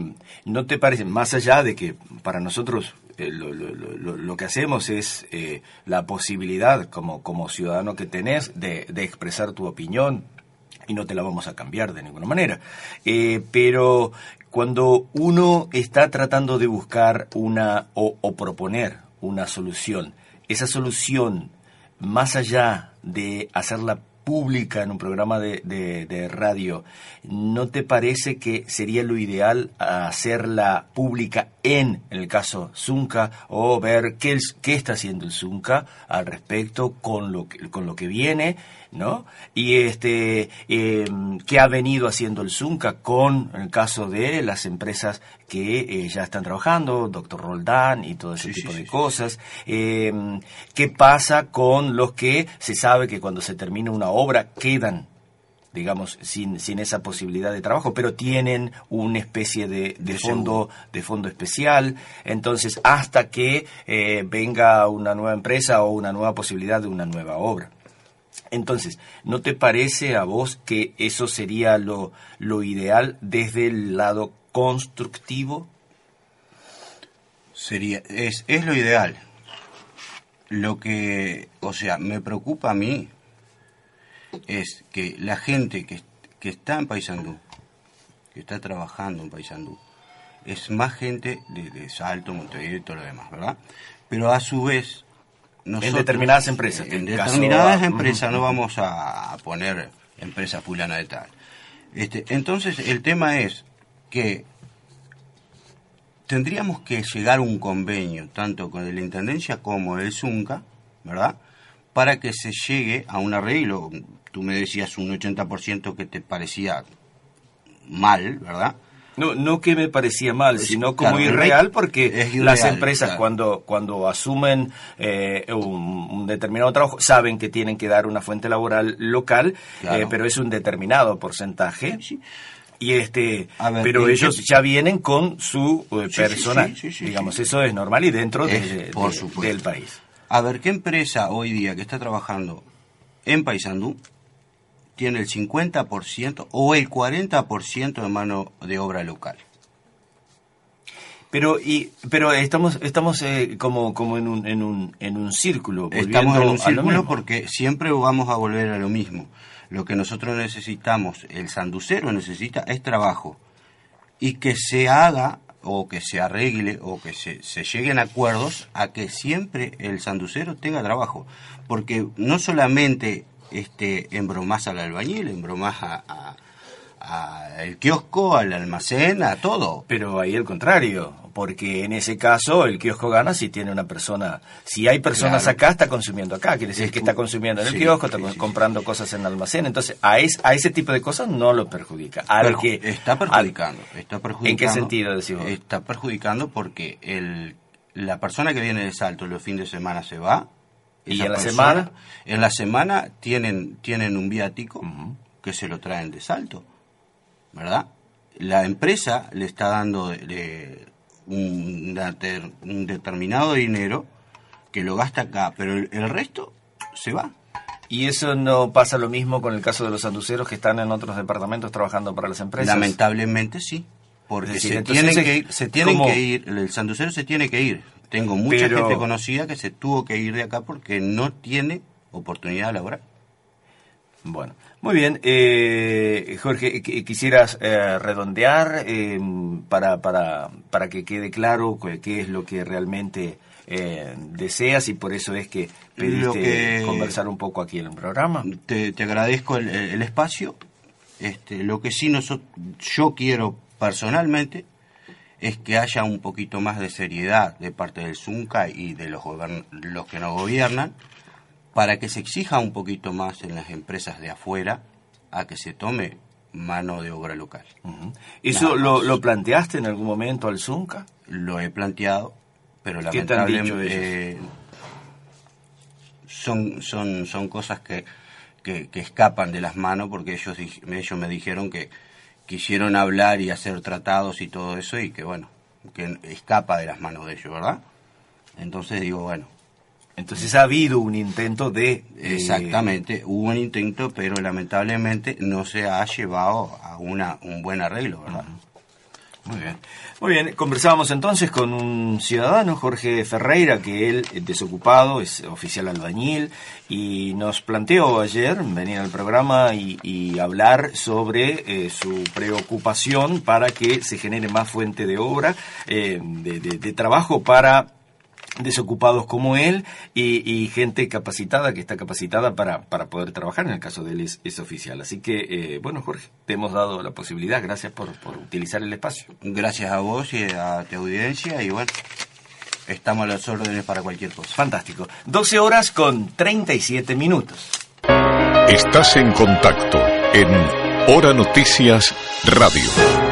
[SPEAKER 3] ¿no te parece, más allá de que para nosotros eh, lo, lo, lo, lo, que hacemos es eh, la posibilidad como, como ciudadano que tenés de, de, expresar tu opinión y no te la vamos a cambiar de ninguna manera. Pero cuando uno está tratando de buscar una o, proponer una solución, esa solución, más allá de hacerla pública en un programa de, de, radio, ¿no te parece que sería lo ideal hacerla pública en, el caso Zunca o ver qué, qué está haciendo el Zunca al respecto con lo con lo que viene? ¿No? Y este, eh, qué ha venido haciendo el Zunca con el caso de las empresas que eh, ya están trabajando, doctor Roldán y todo ese sí, tipo sí, de sí, cosas. Eh, ¿Qué pasa con los que se sabe que cuando se termina una obra quedan digamos, sin, sin esa posibilidad de trabajo, pero tienen una especie de, de fondo, de fondo especial. Entonces, hasta que eh, venga una nueva empresa o una nueva posibilidad de una nueva obra. Entonces, ¿no te parece a vos que eso sería lo, lo ideal desde el lado constructivo?
[SPEAKER 8] Sería, es, es lo ideal. Lo que, o sea, me preocupa a mí es que la gente que, que está en Paysandú, que está trabajando en Paysandú, es más gente de, de Salto, Montevideo y todo lo demás, ¿verdad? Pero a su vez
[SPEAKER 3] nosotros, en determinadas empresas.
[SPEAKER 8] En determinadas caso, empresas, uh -huh. no vamos a poner empresa fulana de tal. Este, entonces, el tema es que tendríamos que llegar a un convenio, tanto con la Intendencia como el ZUNCA, ¿verdad? Para que se llegue a un arreglo. Tú me decías un 80% que te parecía mal, ¿verdad?
[SPEAKER 3] No, no que me parecía mal, sino como claro, irreal, porque irreal, las empresas claro. cuando, cuando asumen eh, un, un, determinado trabajo saben que tienen que dar una fuente laboral local, claro. eh, pero es un determinado porcentaje. Sí. Y este, ver, pero ellos ya vienen con su eh, sí, personal, sí, digamos, eso es normal y dentro
[SPEAKER 8] es,
[SPEAKER 3] de,
[SPEAKER 8] por
[SPEAKER 3] de, del país.
[SPEAKER 8] A ver, ¿qué empresa hoy día que está trabajando en Paysandú tiene el 50% o el 40% de mano de obra local.
[SPEAKER 3] Pero y pero estamos estamos eh, como como en un en un en un círculo.
[SPEAKER 8] Estamos en un círculo porque siempre vamos a volver a lo mismo. Lo que nosotros necesitamos, el sanducero necesita es trabajo y que se haga o que se arregle o que se, se lleguen acuerdos a que siempre el sanducero tenga trabajo. Porque no solamente este, embromas al albañil, embromas a, a, a, el kiosco, al almacén, a todo.
[SPEAKER 3] Pero ahí el contrario, porque en ese caso el kiosco gana si tiene una persona, si hay personas claro. acá, está consumiendo acá, quiere decir es que está consumiendo en el sí, kiosco, está sí, comprando sí. cosas en el almacén, entonces a, es, a ese tipo de cosas no lo perjudica. Al que,
[SPEAKER 8] está perjudicando, al, está perjudicando.
[SPEAKER 3] ¿En qué sentido decimos?
[SPEAKER 8] Está perjudicando porque el, la persona que viene de Salto los fines de semana se va,
[SPEAKER 3] ¿Y en la semana?
[SPEAKER 8] En la semana tienen, tienen un viático uh -huh. que se lo traen de salto, ¿verdad? La empresa le está dando de, un, un, determinado dinero que lo gasta acá, pero el, el, resto se va.
[SPEAKER 3] ¿Y eso no pasa lo mismo con el caso de los sanduceros que están en otros departamentos trabajando para las empresas?
[SPEAKER 8] Lamentablemente sí, porque decir, se, tienen que ir, se tienen ¿cómo? que ir, el sanducero se tiene que ir, tengo mucha Pero... gente conocida que se tuvo que ir de acá porque no tiene oportunidad laboral.
[SPEAKER 3] Bueno, muy bien. Eh, Jorge, quisieras eh, redondear eh, para, para, para que quede claro qué es lo que realmente eh, deseas y por eso es que pediste que conversar un poco aquí en el programa.
[SPEAKER 8] Te, te agradezco el, el, espacio. Este, lo que sí nosotros, yo quiero personalmente es que haya un poquito más de seriedad de parte del ZUNCA y de los, los que nos gobiernan para que se exija un poquito más en las empresas de afuera a que se tome mano de obra local.
[SPEAKER 3] Uh -huh. ¿Eso lo, lo, planteaste en algún momento al ZUNCA?
[SPEAKER 8] Lo he planteado, pero lamentablemente eh, son, son, son cosas que, que, que, escapan de las manos porque ellos, ellos me dijeron que quisieron hablar y hacer tratados y todo eso y que bueno, que escapa de las manos de ellos, ¿verdad? Entonces digo, bueno,
[SPEAKER 3] Entonces ha habido un intento de... eh,
[SPEAKER 8] Exactamente, hubo un intento, pero lamentablemente no se ha llevado a una, un buen arreglo, ¿verdad?
[SPEAKER 3] Muy bien. Muy bien, conversábamos entonces con un ciudadano, Jorge Ferreira, que él es desocupado, es oficial albañil, y nos planteó ayer venir al programa y, hablar sobre eh, su preocupación para que se genere más fuente de obra, eh, de trabajo para desocupados como él y, y gente capacitada que está capacitada para, para poder trabajar, en el caso de él es, es oficial. Así que, eh, bueno, Jorge, te hemos dado la posibilidad, gracias por, por utilizar el espacio.
[SPEAKER 8] Gracias a vos y a tu audiencia, y bueno, estamos a las órdenes para cualquier cosa.
[SPEAKER 3] Fantástico. 12 horas con 37 minutos.
[SPEAKER 2] Estás en contacto en Hora Noticias Radio.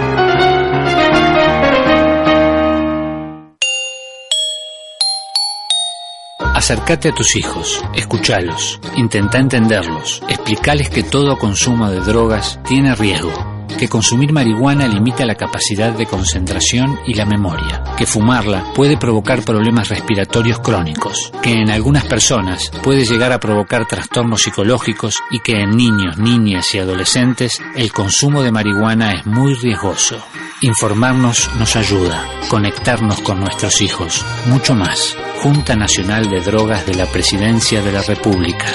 [SPEAKER 9] Acércate a tus hijos, escuchalos, intenta entenderlos, explicales que todo consumo de drogas tiene riesgo, que consumir marihuana limita la capacidad de concentración y la memoria, que fumarla puede provocar problemas respiratorios crónicos, que en algunas personas puede llegar a provocar trastornos psicológicos y que en niños, niñas y adolescentes el consumo de marihuana es muy riesgoso. Informarnos nos ayuda, conectarnos con nuestros hijos, mucho más. Junta Nacional de Drogas de la Presidencia de la República.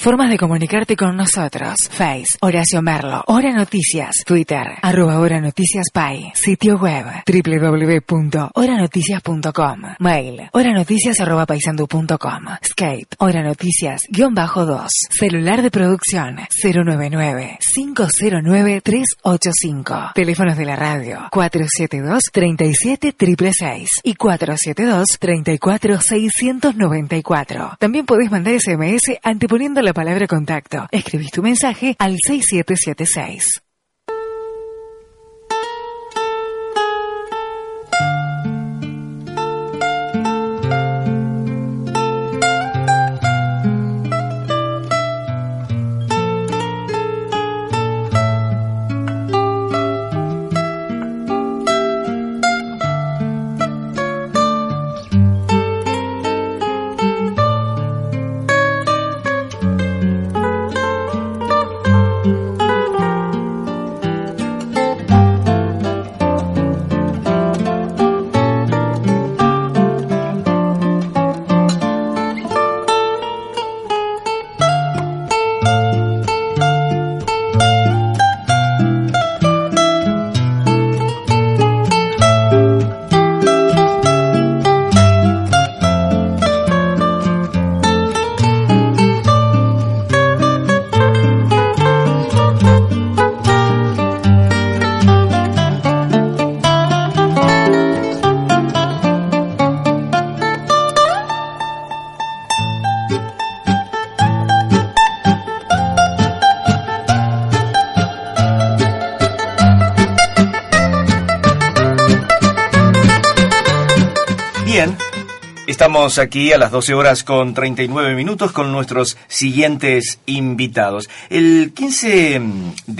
[SPEAKER 1] Formas de comunicarte con nosotros. Face, Horacio Merlo, Hora Noticias, Twitter, arroba Hora Noticias Pay, sitio web, www.horanoticias.com, mail, horanoticias arroba paisandu.com, Skype, Hora Noticias, guion bajo 2, celular de producción, 099-509-385, teléfonos de la radio, 472-37 y 472-34-694. También podés mandar SMS anteponiendo la palabra contacto. Escribís tu mensaje al 6776.
[SPEAKER 3] Estamos aquí a las 12 horas con 39 minutos con nuestros siguientes invitados. El 15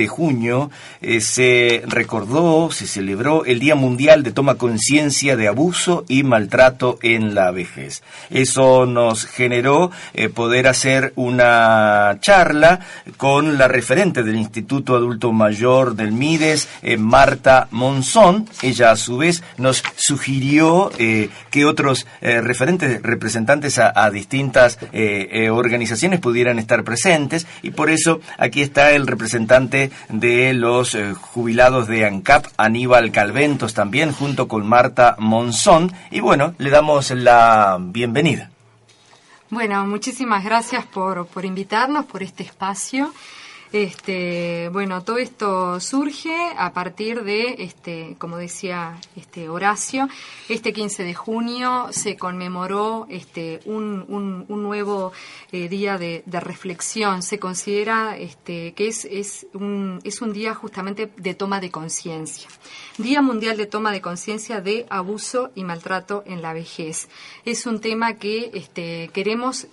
[SPEAKER 3] de junio eh, se recordó, se celebró el Día Mundial de Toma Conciencia de Abuso y Maltrato en la Vejez. Eso nos generó eh, poder hacer una charla con la referente del Instituto Adulto Mayor del MIDES, eh, Marta Monzón. Ella a su vez nos sugirió que otros referentes, representantes a, distintas organizaciones pudieran estar presentes y por eso aquí está el representante de los eh, jubilados de ANCAP, Aníbal Calventos también, junto con Marta Monzón. Y bueno, le damos la bienvenida.
[SPEAKER 10] Bueno, muchísimas gracias por, por invitarnos, por este espacio. Este, bueno, todo esto surge a partir de, este, como decía este Horacio, este 15 de junio se conmemoró un, nuevo eh, día de, reflexión. Se considera que es, un, día justamente de toma de conciencia. Día Mundial de Toma de Conciencia de Abuso y Maltrato en la Vejez. Es un tema que queremos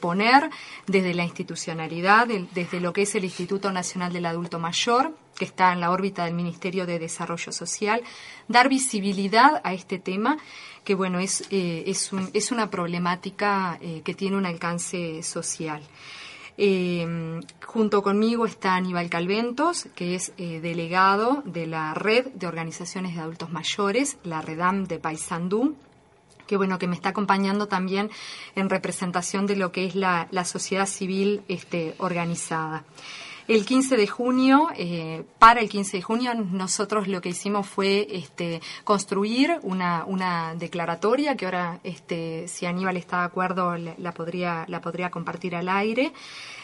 [SPEAKER 10] poner desde la institucionalidad, desde lo que es el Instituto Nacional del Adulto Mayor, que está en la órbita del Ministerio de Desarrollo Social, dar visibilidad a este tema que bueno es, eh, es, es, una problemática eh, que tiene un alcance social. Eh, junto conmigo está Aníbal Calventos, que es delegado de la Red de Organizaciones de Adultos Mayores, la REDAM de Paysandú, que bueno, que me está acompañando también en representación de lo que es la, la sociedad civil este, organizada. El 15 de junio, eh, para el 15 de junio, nosotros lo que hicimos fue este, construir una, una declaratoria que ahora, este, si Aníbal está de acuerdo, la, podría, la podría compartir al aire.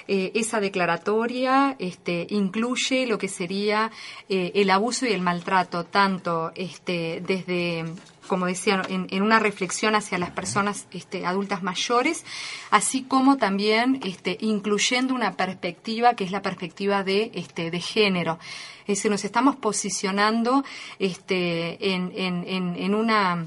[SPEAKER 10] Eh, esa declaratoria este, incluye lo que sería eh, el abuso y el maltrato, tanto este, desde como decía, en, una reflexión hacia las personas este, adultas mayores, así como también este, incluyendo una perspectiva que es la perspectiva de, este, de género. Es decir, nos estamos posicionando este, en, en, en una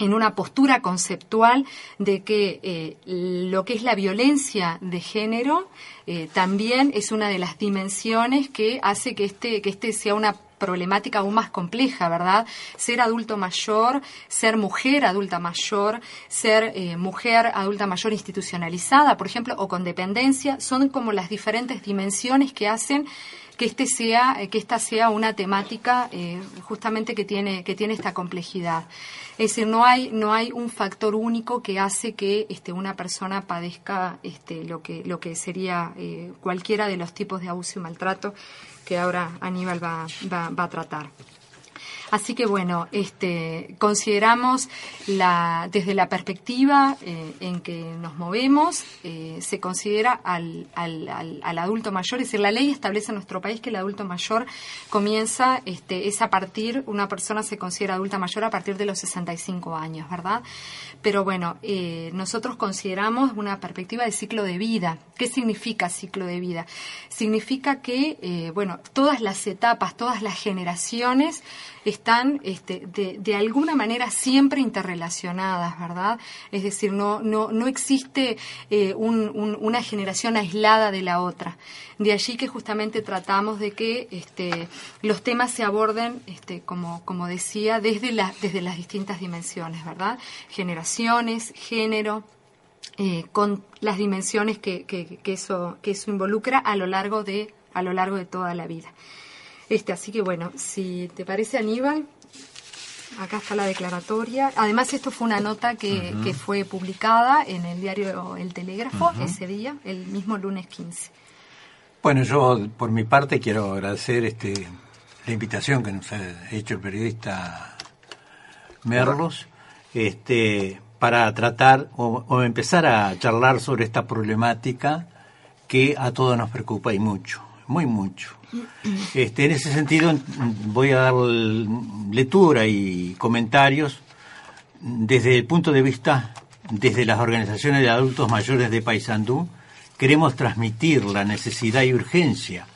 [SPEAKER 10] en una postura conceptual de que eh, lo que es la violencia de género eh, también es una de las dimensiones que hace que este, que este sea una problemática aún más compleja, ¿verdad? Ser adulto mayor, ser mujer adulta mayor, ser eh, mujer adulta mayor institucionalizada, por ejemplo, o con dependencia, son como las diferentes dimensiones que hacen que este sea que esta sea una temática eh, justamente que tiene que tiene esta complejidad es decir no hay no hay un factor único que hace que este una persona padezca este lo que lo que sería eh, cualquiera de los tipos de abuso y maltrato que ahora Aníbal va, va, va a tratar. Así que bueno, este, consideramos la, desde la perspectiva eh, en que nos movemos, eh, se considera al, al, al, adulto mayor, es decir, la ley establece en nuestro país que el adulto mayor comienza, este, es a partir, una persona se considera adulta mayor a partir de los 65 años, ¿verdad? Pero bueno, eh, nosotros consideramos una perspectiva de ciclo de vida. ¿Qué significa ciclo de vida? Significa que, bueno, todas las etapas, todas las generaciones, están este, de, de, alguna manera siempre interrelacionadas, ¿verdad? Es decir, no, no, no existe eh, un, una generación aislada de la otra. De allí que justamente tratamos de que este, los temas se aborden, este, como, como decía, desde, desde las distintas dimensiones, ¿verdad? Generaciones, género, eh, con las dimensiones que, que, que, eso, que eso involucra a lo largo de, a lo largo de toda la vida. Este, así que bueno, si te parece Aníbal, acá está la declaratoria. Además, esto fue una nota que, que fue publicada en el diario El Telégrafo ese día, el mismo lunes 15.
[SPEAKER 11] Bueno, yo por mi parte quiero agradecer este, la invitación que nos ha hecho el periodista Merlos este, para tratar o, o empezar a charlar sobre esta problemática que a todos nos preocupa y mucho, muy mucho. Este, en ese sentido, voy a dar lectura y comentarios desde el punto de vista, desde las organizaciones de adultos mayores de Paysandú, queremos transmitir la necesidad y urgencia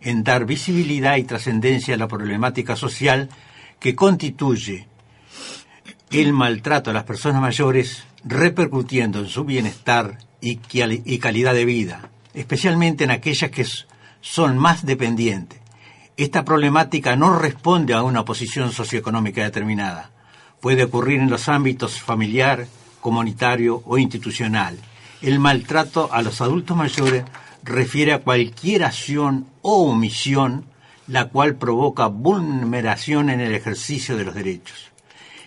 [SPEAKER 11] en dar visibilidad y trascendencia a la problemática social que constituye el maltrato a las personas mayores repercutiendo en su bienestar y, calidad de vida, especialmente en aquellas que son más dependientes. Esta problemática no responde a una posición socioeconómica determinada. Puede ocurrir en los ámbitos familiar, comunitario o institucional. El maltrato a los adultos mayores refiere a cualquier acción o omisión la cual provoca vulneración en el ejercicio de los derechos.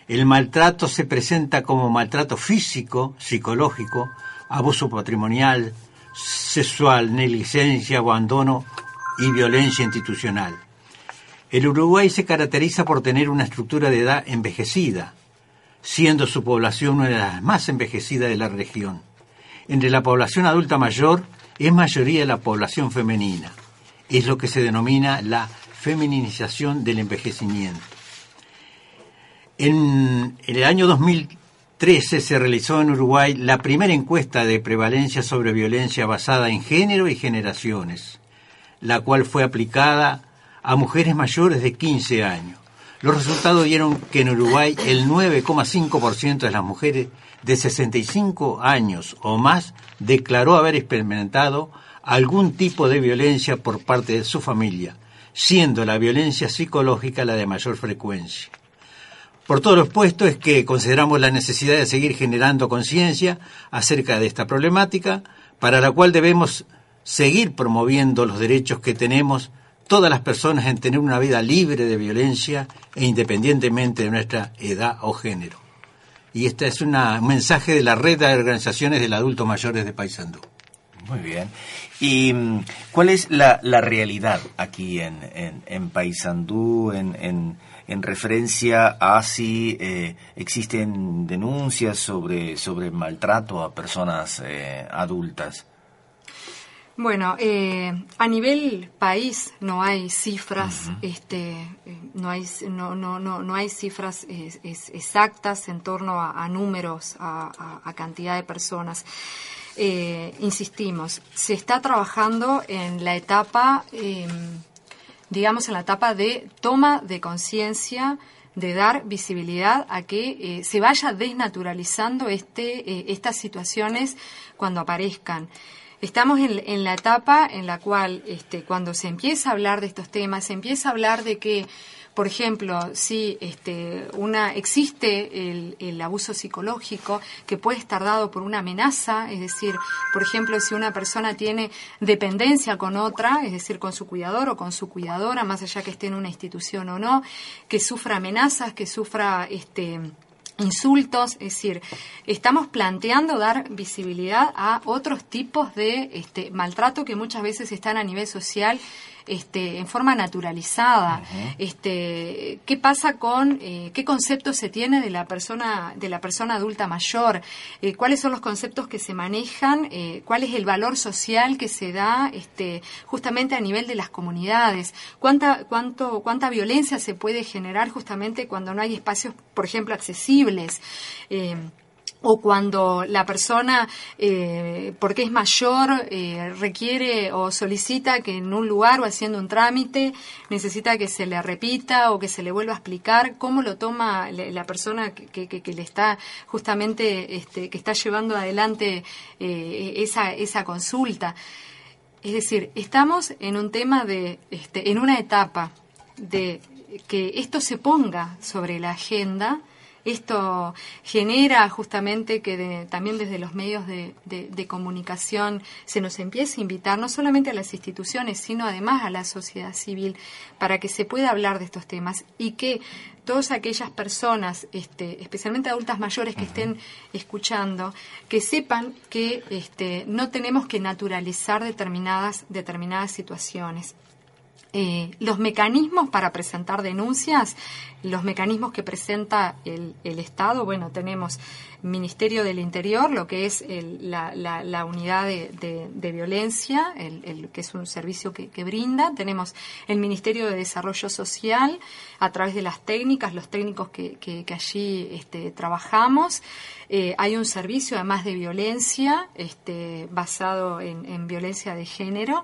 [SPEAKER 11] El maltrato se presenta como maltrato físico, psicológico, abuso patrimonial, sexual, negligencia, abandono y violencia institucional. El Uruguay se caracteriza por tener una estructura de edad envejecida, siendo su población una de las más envejecidas de la región. Entre la población adulta mayor es mayoría la población femenina. Es lo que se denomina la femininización del envejecimiento. En, el año 2000 13 se realizó en Uruguay la primera encuesta de prevalencia sobre violencia basada en género y generaciones, la cual fue aplicada a mujeres mayores de 15 años. Los resultados dieron que en Uruguay el 9,5% de las mujeres de 65 años o más declaró haber experimentado algún tipo de violencia por parte de su familia, siendo la violencia psicológica la de mayor frecuencia. Por todo lo expuesto es que consideramos la necesidad de seguir generando conciencia acerca de esta problemática, para la cual debemos seguir promoviendo los derechos que tenemos todas las personas en tener una vida libre de violencia e independientemente de nuestra edad o género. Y este es un mensaje de la red de organizaciones del adulto mayores de Paysandú.
[SPEAKER 3] Muy bien. ¿Y mm, cuál es la, realidad aquí en, en, en Paysandú, en, en, referencia a si eh, existen denuncias sobre, sobre maltrato a personas eh, adultas?
[SPEAKER 10] Bueno, eh, a nivel país no hay cifras, este, no hay no no no, no hay cifras exactas en torno a, números, a, a, cantidad de personas. Eh, insistimos, se está trabajando en la etapa, em, digamos, en la etapa de toma de conciencia de dar visibilidad a que eh, se vaya desnaturalizando este, estas situaciones cuando aparezcan. Estamos en, la etapa en la cual, este, cuando se empieza a hablar de estos temas, se empieza a hablar de que, por ejemplo, si este, una existe el, abuso psicológico que puede estar dado por una amenaza, es decir, por ejemplo, si una persona tiene dependencia con otra, es decir, con su cuidador o con su cuidadora, más allá que esté en una institución o no, que sufra amenazas, que sufra este insultos, es decir, estamos planteando dar visibilidad a otros tipos de este, maltrato que muchas veces están a nivel social este, en forma naturalizada. este, ¿Qué pasa con eh, qué conceptos se tiene de la persona de la persona adulta mayor? Eh, ¿Cuáles son los conceptos que se manejan? Eh, ¿Cuál es el valor social que se da este, justamente a nivel de las comunidades? ¿Cuánta cuánto cuánta violencia se puede generar justamente cuando no hay espacios, por ejemplo, accesibles? O cuando la persona, eh, porque es mayor, eh, requiere o solicita que en un lugar o haciendo un trámite necesita que se le repita o que se le vuelva a explicar cómo lo toma la persona que, le está justamente, este, que está llevando adelante eh, esa, esa consulta. Es decir, estamos en un tema de, este, en una etapa de que esto se ponga sobre la agenda, esto genera justamente que también desde los medios de, comunicación se nos empiece a invitar no solamente a las instituciones, sino además a la sociedad civil para que se pueda hablar de estos temas y que todas aquellas personas, este, especialmente adultas mayores que estén escuchando, que sepan que este, no tenemos que naturalizar determinadas, determinadas situaciones. Eh, los mecanismos para presentar denuncias, los mecanismos que presenta el, Estado, bueno, tenemos Ministerio del Interior, lo que es la, unidad de, violencia, el, que es un servicio que, brinda, tenemos el Ministerio de Desarrollo Social, a través de las técnicas, los técnicos que, allí este, trabajamos, eh, hay un servicio además de violencia, este, basado en violencia de género,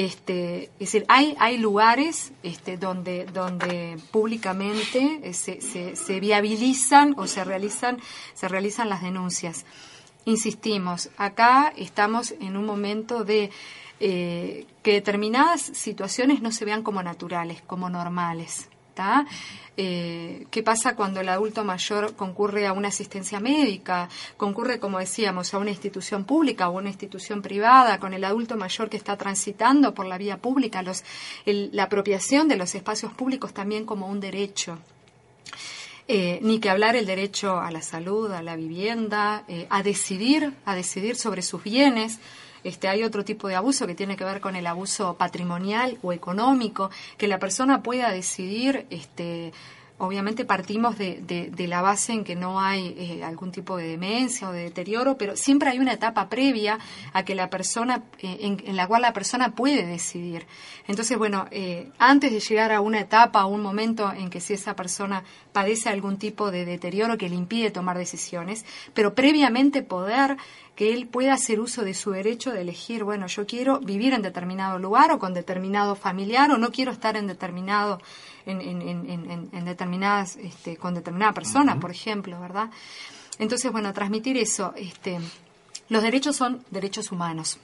[SPEAKER 10] este, es decir, hay, hay lugares este, donde, donde públicamente eh, se, se, viabilizan o se realizan, se realizan las denuncias. Insistimos, acá estamos en un momento de eh, que determinadas situaciones no se vean como naturales, como normales. Eh, ¿Qué pasa cuando el adulto mayor concurre a una asistencia médica? Concurre, como decíamos, a una institución pública o una institución privada, con el adulto mayor que está transitando por la vía pública, los, la apropiación de los espacios públicos también como un derecho. Eh, ni que hablar el derecho a la salud, a la vivienda, eh, a decidir, a decidir sobre sus bienes, este, hay otro tipo de abuso que tiene que ver con el abuso patrimonial o económico, que la persona pueda decidir este, obviamente partimos de, de, la base en que no hay eh, algún tipo de demencia o de deterioro, pero siempre hay una etapa previa a que la persona, eh, en, la cual la persona puede decidir. Entonces, bueno, eh, antes de llegar a una etapa o un momento en que si esa persona padece algún tipo de deterioro que le impide tomar decisiones, pero previamente poder que él pueda hacer uso de su derecho de elegir, bueno, yo quiero vivir en determinado lugar o con determinado familiar o no quiero estar en determinado en, determinadas, este, con determinada persona, por ejemplo, ¿verdad? Entonces, bueno, transmitir eso, este, los derechos son derechos humanos.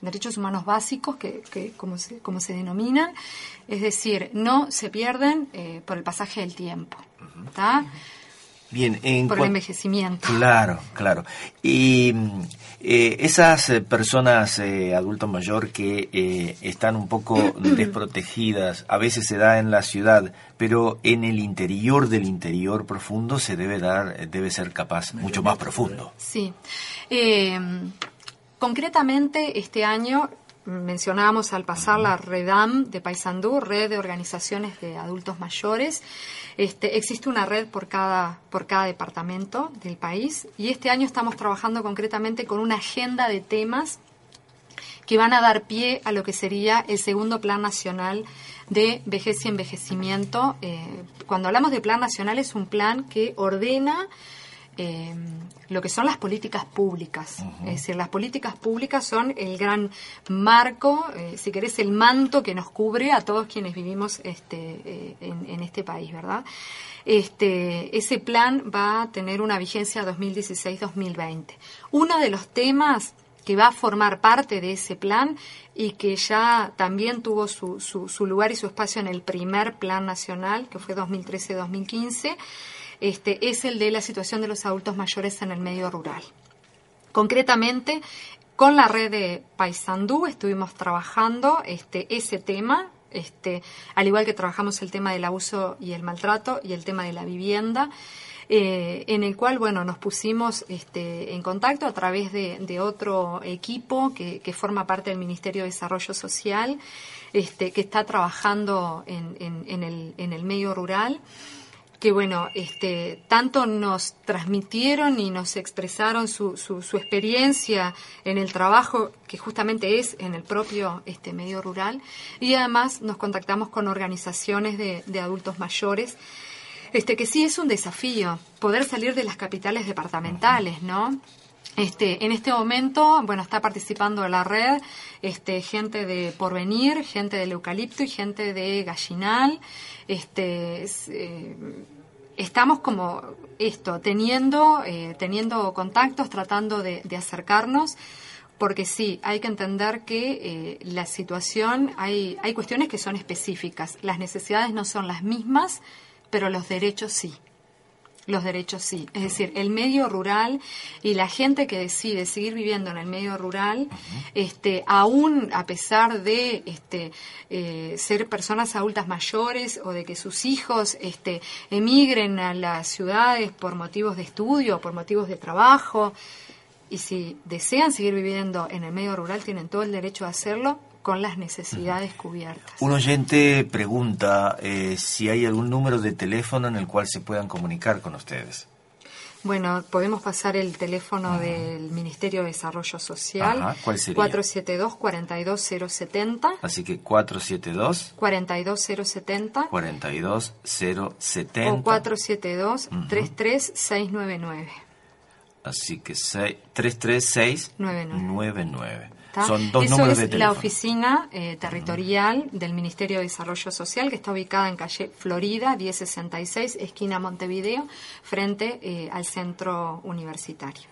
[SPEAKER 10] derechos humanos básicos, que, que como, se, como se denominan, es decir, no se pierden eh, por el pasaje del tiempo. ¿está?
[SPEAKER 3] Bien, en
[SPEAKER 10] por el envejecimiento.
[SPEAKER 3] Claro, claro. Y eh, esas eh, personas eh, adulto mayor que eh, están un poco desprotegidas, a veces se da en la ciudad, pero en el interior del interior profundo se debe dar, eh, debe ser capaz mucho más profundo.
[SPEAKER 10] Sí. Concretamente, este año mencionábamos al pasar la REDAM de Paysandú, Red de Organizaciones de Adultos Mayores. Este, existe una red por cada, por cada departamento del país y este año estamos trabajando concretamente con una agenda de temas que van a dar pie a lo que sería el segundo Plan Nacional de Vejez y Envejecimiento. Eh, cuando hablamos de Plan Nacional es un plan que ordena eh, lo que son las políticas públicas. Es decir, las políticas públicas son el gran marco, eh, si querés, el manto que nos cubre a todos quienes vivimos este, eh, en, en este país, ¿verdad? Este, ese plan va a tener una vigencia 2016-2020. Uno de los temas que va a formar parte de ese plan y que ya también tuvo su, su, su lugar y su espacio en el primer plan nacional, que fue 2013-2015, este, es el de la situación de los adultos mayores en el medio rural. Concretamente, con la red de Paysandú estuvimos trabajando este, ese tema, este, al igual que trabajamos el tema del abuso y el maltrato y el tema de la vivienda, eh, en el cual, bueno, nos pusimos este, en contacto a través de, otro equipo que, forma parte del Ministerio de Desarrollo Social, que está trabajando en el medio rural que bueno, este, tanto nos transmitieron y nos expresaron su, su, su experiencia en el trabajo que justamente es en el propio este, medio rural y además nos contactamos con organizaciones de, de adultos mayores, este, que sí es un desafío poder salir de las capitales departamentales, ¿no? Este, en este momento, bueno, está participando la red este, gente de Porvenir, gente del Eucalipto y gente de Gallinal. Este, es, eh, estamos como esto, teniendo, eh, teniendo contactos, tratando de, de acercarnos, porque sí, hay que entender que eh, la situación, hay, hay cuestiones que son específicas. Las necesidades no son las mismas, pero los derechos sí. Los derechos sí. Es decir, el medio rural y la gente que decide seguir viviendo en el medio rural, este, aún a pesar de este, eh, ser personas adultas mayores o de que sus hijos este, emigren a las ciudades por motivos de estudio, por motivos de trabajo, y si desean seguir viviendo en el medio rural, tienen todo el derecho a hacerlo con las necesidades cubiertas.
[SPEAKER 3] Un oyente pregunta eh, si hay algún número de teléfono en el cual se puedan comunicar con ustedes.
[SPEAKER 10] Bueno, podemos pasar el teléfono del Ministerio de Desarrollo Social.
[SPEAKER 3] Ajá, ¿cuál sería?
[SPEAKER 10] 472-42070.
[SPEAKER 3] Así que 472
[SPEAKER 10] 42070
[SPEAKER 3] 42070
[SPEAKER 10] o 472-33699.
[SPEAKER 3] Así que seis- 336
[SPEAKER 10] 99.
[SPEAKER 3] 99.
[SPEAKER 10] ¿Tá?
[SPEAKER 3] Son dos
[SPEAKER 10] Eso
[SPEAKER 3] números
[SPEAKER 10] es
[SPEAKER 3] de
[SPEAKER 10] la oficina eh, territorial del Ministerio de Desarrollo Social, que está ubicada en calle Florida, 1066, esquina Montevideo, frente eh, al centro universitario.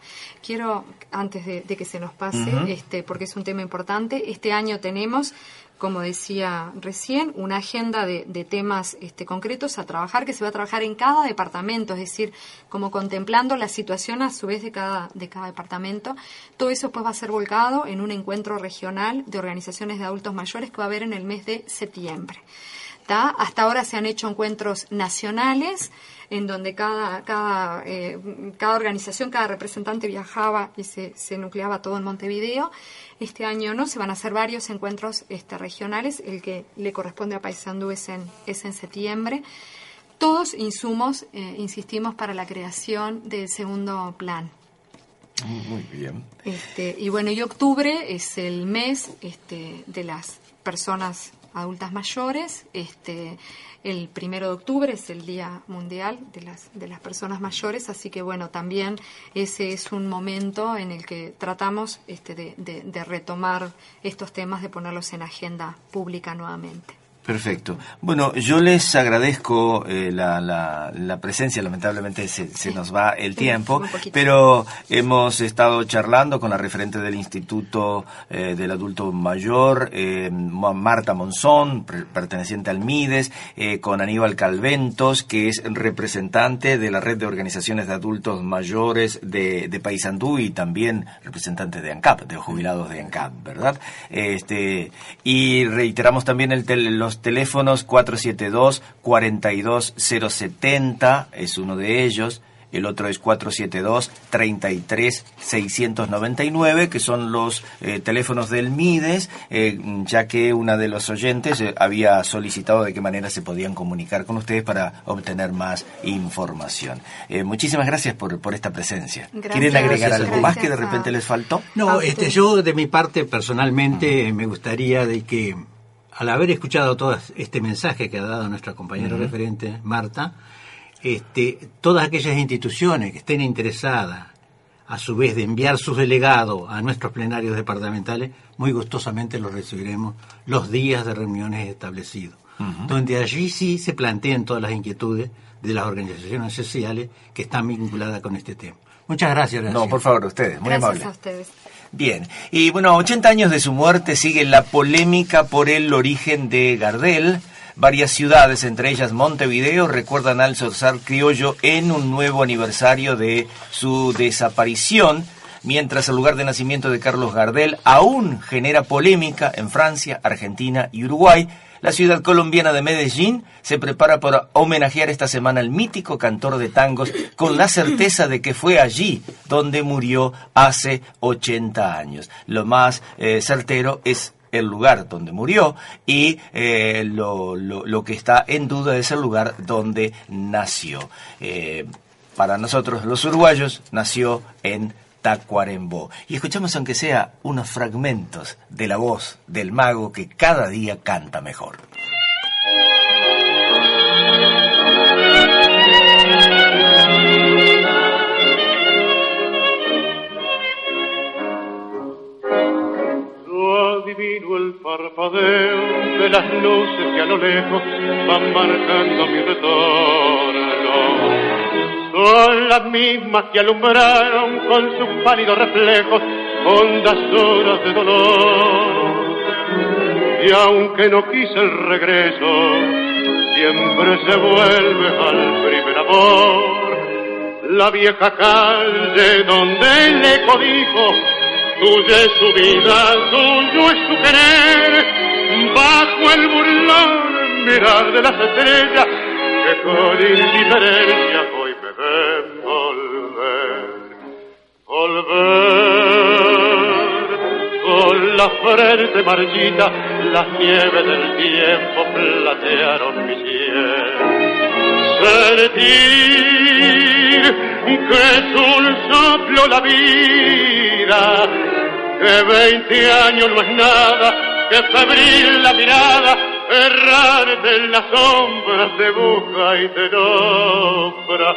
[SPEAKER 10] Quiero, antes de, de que se nos pase, este, porque es un tema importante, este año tenemos como decía recién, una agenda de, temas este, concretos a trabajar, que se va a trabajar en cada departamento, es decir, como contemplando la situación a su vez de cada, de cada departamento. Todo eso pues va a ser volcado en un encuentro regional de organizaciones de adultos mayores que va a haber en el mes de septiembre. Hasta ahora se han hecho encuentros nacionales en donde cada, cada, eh, cada organización, cada representante viajaba y se, se nucleaba todo en Montevideo. Este año no, se van a hacer varios encuentros este, regionales. El que le corresponde a Paysandú es en, es en septiembre. Todos insumos, eh, insistimos, para la creación del segundo plan.
[SPEAKER 3] Muy bien.
[SPEAKER 10] Este, y bueno, y octubre es el mes este, de las personas adultas mayores. Este, el primero de octubre es el Día Mundial de las, de las Personas Mayores, así que bueno, también ese es un momento en el que tratamos este, de, de- de retomar estos temas, de ponerlos en agenda pública nuevamente.
[SPEAKER 3] Perfecto. Bueno, yo les agradezco eh, la, la, la, presencia, lamentablemente se, se nos va el tiempo, pero hemos estado charlando con la referente del Instituto eh, del Adulto Mayor, eh, Marta Monzón, perteneciente al MIDES, eh, con Aníbal Calventos, que es representante de la red de organizaciones de adultos mayores de, de Paysandú y también representante de ANCAP, de los jubilados de ANCAP, ¿verdad? Este, y reiteramos también el los teléfonos 472-42070 es uno de ellos, el otro es 472-33-699, que son los eh, teléfonos del MIDES, eh, ya que una de los oyentes eh, había solicitado de qué manera se podían comunicar con ustedes para obtener más información. muchísimas gracias por, por esta presencia. ¿Quieren agregar algo más que de repente les faltó?
[SPEAKER 11] No, este, yo de mi parte personalmente me gustaría de que al haber escuchado todo este mensaje que ha dado nuestra compañera referente, Marta, este, todas aquellas instituciones que estén interesadas, a su vez, de enviar sus delegados a nuestros plenarios departamentales, muy gustosamente los recibiremos los días de reuniones establecidos, donde allí sí se planteen todas las inquietudes de las organizaciones sociales que están vinculadas con este tema. Muchas gracias.
[SPEAKER 3] No, por favor, ustedes, muy
[SPEAKER 10] gracias a ustedes.
[SPEAKER 3] Bien, y bueno, a 80 años de su muerte sigue la polémica por el origen de Gardel. Varias ciudades, entre ellas Montevideo, recuerdan al zorzal criollo en un nuevo aniversario de su desaparición, mientras el lugar de nacimiento de Carlos Gardel aún genera polémica en Francia, Argentina y Uruguay, la ciudad colombiana de Medellín se prepara para homenajear esta semana al mítico cantor de tangos con la certeza de que fue allí donde murió hace 80 años. Lo más eh, certero es el lugar donde murió y eh, lo, que está en duda es el lugar donde nació. Eh, para nosotros los uruguayos nació en Tacuarembó. Y escuchamos aunque sea unos fragmentos de la voz del mago que cada día canta mejor.
[SPEAKER 12] adivino el parpadeo de las luces que a lo lejos van marcando mi retorno son las mismas que alumbraron con sus pálidos reflejos hondas horas de dolor. Y aunque no quise el regreso, siempre se vuelve al primer amor. La vieja calle donde le codijo, tuya es su vida, tuyo es su querer, bajo el burlón mirar de las estrellas que con indiferencia volver, volver, con la frente marchita, las nieves del tiempo platearon mi cielo. Sentir que es un soplo la vida, que veinte años no es nada, que febril la mirada, errarte en las sombras de busca y te nombra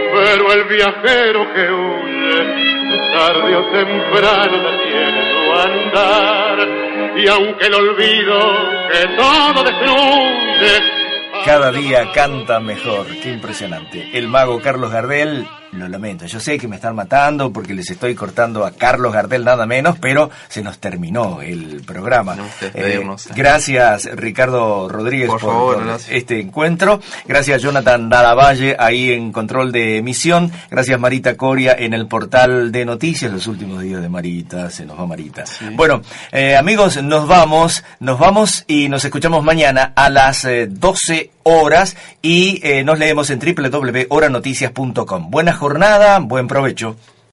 [SPEAKER 12] Pero el viajero que huye tarde o temprano detiene su andar y aunque el olvido que todo destruye
[SPEAKER 3] cada día canta mejor, qué impresionante. El mago Carlos Gardel lo lamento, yo sé que me están matando porque les estoy cortando a Carlos Gardel nada menos, pero se nos terminó el programa. Eh, gracias Ricardo Rodríguez por, este encuentro. Gracias Jonathan Dadavalle ahí en control de emisión. Gracias Marita Coria en el portal de noticias. Los últimos días de Marita, se nos va Marita. Bueno, eh, amigos, nos vamos, nos vamos y nos escuchamos mañana a las 12 eh, horas y nos leemos en www.horanoticias.com. Buenas jornada, buen provecho.